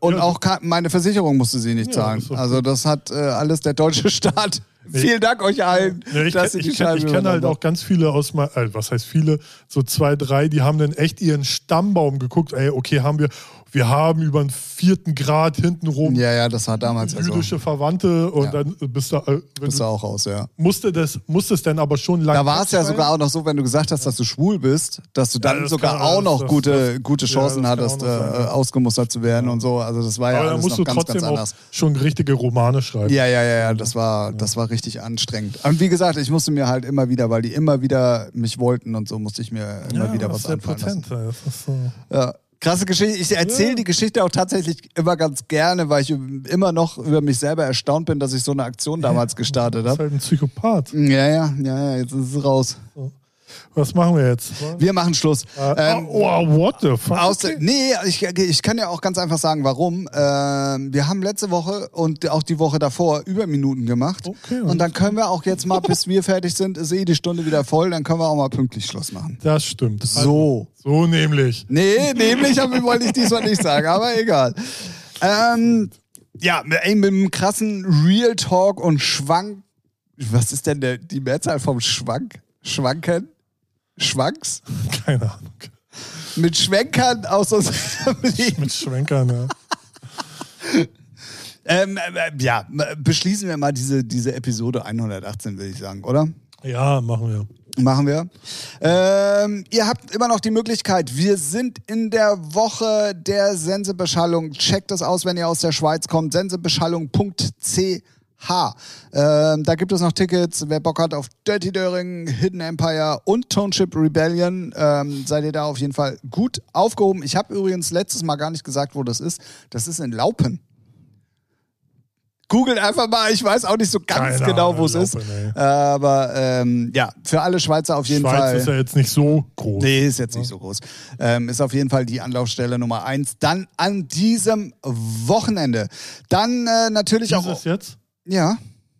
Und ja, auch meine Versicherung musste sie nicht Ja, zahlen. ist doch Also das hat äh, alles der deutsche Staat. Vielen Dank euch allen, Ja, ich dass kenn- ihr die ich Scheibe ich kenne halt auch ganz viele aus mein, äh, was heißt viele, so zwei, drei, die haben dann echt ihren Stammbaum geguckt, ey, okay, haben wir, wir haben über einen vierten Grad hintenrum Ja, ja, das war damals also. jüdische Verwandte und Ja. dann bist du, äh, Bist du auch raus, ja. musste das, musstest dann aber schon lange. Da war es ja sogar auch noch so, wenn du gesagt hast, dass du schwul bist, dass du dann das sogar kann- auch noch das- gute, das- gute Chancen hattest, auch sein, äh, ausgemustert zu werden und so. Also das war ja Aber alles musst noch ganz, trotzdem ganz auch anders. schon richtige Romane schreiben. Ja, ja, ja, ja, das war, das war richtig anstrengend. Und wie gesagt, ich musste mir halt immer wieder, weil die immer wieder mich wollten und so, musste ich mir immer wieder was einfallen lassen. Das ist so. Ja. Krasse Geschichte. Ich erzähle die Geschichte auch tatsächlich immer ganz gerne, weil ich immer noch über mich selber erstaunt bin, dass ich so eine Aktion damals gestartet Das ist habe. halt ein Psychopath. Ja, ja, ja, ja, jetzt ist es raus. Was machen wir jetzt? Wir machen Schluss. Äh, Ähm, oh, oh, what the fuck? Aus, nee, ich, ich kann ja auch ganz einfach sagen, warum. Ähm, wir haben letzte Woche und auch die Woche davor Überminuten gemacht. Okay, und dann können wir auch jetzt mal, bis wir fertig sind, ist eh die Stunde wieder voll, dann können wir auch mal pünktlich Schluss machen. Das stimmt. So. So nämlich. Nee, nämlich aber wollte ich diesmal nicht sagen, aber egal. Ähm, ja, ey, mit einem krassen Real Talk und Schwank. Was ist denn der, die Mehrzahl vom Schwank? Schwanken? Schwanks? Keine Ahnung. Mit Schwenkern aus unserem Leben. Mit Schwenkern, ja. Ähm, äh, ja, beschließen wir mal diese, diese Episode 118, würde ich sagen, oder? Ja, machen wir. Machen wir. Ähm, ihr habt immer noch die Möglichkeit. Wir sind in der Woche der Sensebeschallung. Checkt das aus, wenn ihr aus der Schweiz kommt. Sensebeschallung.ch. Ähm, da gibt es noch Tickets. Wer Bock hat auf Dirty Döring, Hidden Empire und Township Rebellion, ähm, seid ihr da auf jeden Fall gut aufgehoben. Ich habe übrigens letztes Mal gar nicht gesagt, wo das ist. Das ist in Laupen. Googelt einfach mal, ich weiß auch nicht so ganz Keine genau, wo es ist. Ey. Aber ähm, ja, für alle Schweizer auf jeden Schweiz Fall. ist ja jetzt nicht so groß. Nee, ist jetzt nicht so groß. Ähm, ist auf jeden Fall die Anlaufstelle Nummer eins. Dann an diesem Wochenende. Dann äh, natürlich Ist auch. es jetzt? Ja,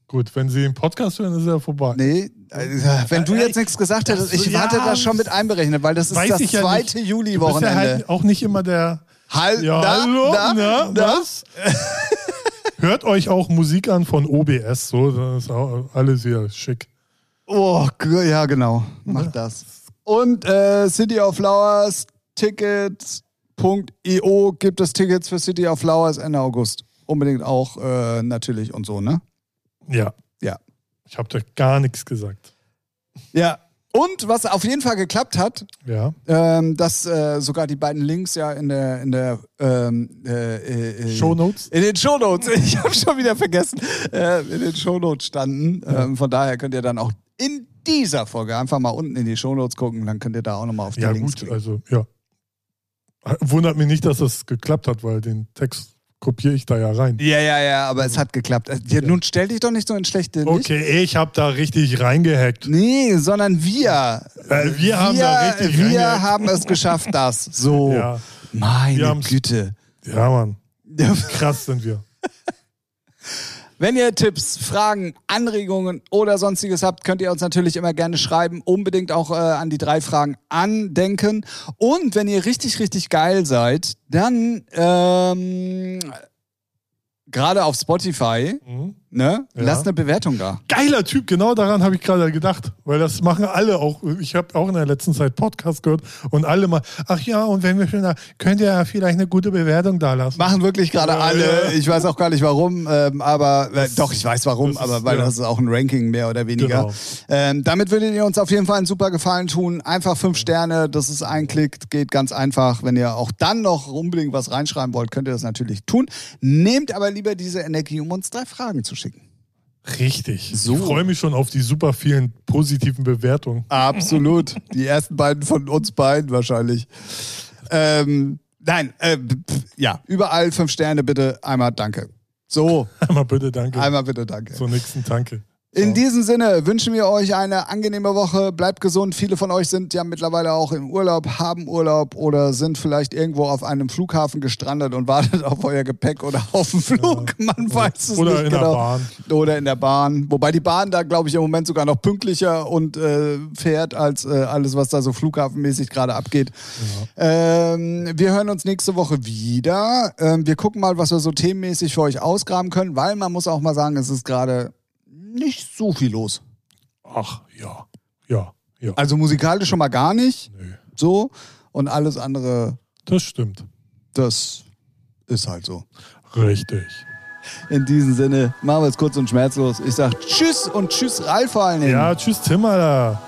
Gut, wenn Sie den Podcast hören, ist er vorbei. nee. Äh, wenn du jetzt nichts gesagt hättest, ich Ja, hatte das schon mit einberechnet, weil das ist das ich ja zweite nicht. Bist ja Juli-Wochenende. halt auch nicht immer der. Halt, Ja, na, hallo, na, na, was? Hört euch auch Musik an von OBS, so, das ist auch alles hier schick. Oh, ja, genau. Mach das. Und äh, City of Flowers, Tickets.io gibt es Tickets für City of Flowers Ende August. Unbedingt auch äh, natürlich und so, ne? Ja, Ja. ich habe da gar nichts gesagt. Ja. Und was auf jeden Fall geklappt hat, Ja, ähm, dass äh, sogar die beiden Links ja in der in der ähm, äh, äh, äh, Shownotes. in den Shownotes, ich habe schon wieder vergessen, äh, in den Shownotes standen. Ähm, von daher könnt ihr dann auch in dieser Folge einfach mal unten in die Shownotes gucken, dann könnt ihr da auch nochmal auf die Ja, Links gut, klicken. also, ja. Wundert mich nicht, dass das geklappt hat, weil den Text kopiere ich da ja rein. Ja, ja, ja, aber es hat geklappt. Äh, Ja, Nun stell dich doch nicht so in schlechte Licht. Okay, ich habe da richtig reingehackt. Nee, sondern wir. Äh, wir haben da richtig Wir reingehackt. haben es geschafft, das. So. Ja, Meine Wir Güte. ja, Mann. Krass sind wir. Wenn ihr Tipps, Fragen, Anregungen oder sonstiges habt, könnt ihr uns natürlich immer gerne schreiben. Unbedingt auch äh, an die drei Fragen andenken. Und wenn ihr richtig, richtig geil seid, dann ähm, gerade auf Spotify, Mhm. Ne, Ja. lasst eine Bewertung da. Geiler Typ, genau daran habe ich gerade gedacht. Weil das machen alle auch. Ich habe auch in der letzten Zeit Podcast gehört und alle mal, ach ja, und wenn wir schon da, könnt ihr ja vielleicht eine gute Bewertung da lassen. Machen wirklich gerade Ja, alle. ja. Ich weiß auch gar nicht warum, ähm, aber äh, doch, ich weiß warum, ist- aber weil das ist auch ein Ranking mehr oder weniger. Genau. Ähm, damit würdet ihr uns auf jeden Fall einen super Gefallen tun. Einfach fünf Sterne, das ist ein Klick, geht ganz einfach. Wenn ihr auch dann noch unbedingt was reinschreiben wollt, könnt ihr das natürlich tun. Nehmt aber lieber diese Energie, um uns drei Fragen zu schicken. Richtig. So. Ich freue mich schon auf die super vielen positiven Bewertungen. Absolut. Die ersten beiden von uns beiden wahrscheinlich. Ähm, nein, äh, ja, überall fünf Sterne bitte. Einmal danke. So. Einmal bitte danke. Einmal bitte danke. Zur nächsten Danke. In diesem Sinne wünschen wir euch eine angenehme Woche. Bleibt gesund. Viele von euch sind ja mittlerweile auch im Urlaub, haben Urlaub oder sind vielleicht irgendwo auf einem Flughafen gestrandet und wartet auf euer Gepäck oder auf den Flug. Ja. Man weiß es oder nicht in genau. Der Bahn. Oder in der Bahn. Wobei die Bahn da, glaube ich, im Moment sogar noch pünktlicher und äh, fährt als äh, alles, was da so flughafenmäßig gerade abgeht. Ja. Ähm, wir hören uns nächste Woche wieder. Ähm, wir gucken mal, was wir so themenmäßig für euch ausgraben können, weil man muss auch mal sagen, es ist gerade nicht so viel los. Ach, ja. Ja, ja. Also musikalisch schon mal gar nicht. Nö. So. Und alles andere. Das stimmt. Das ist halt so. Richtig. In diesem Sinne, machen wir es kurz und schmerzlos. Ich sag Tschüss und Tschüss, Ralf vor allen Dingen. Ja, Tschüss, Tim, Alter.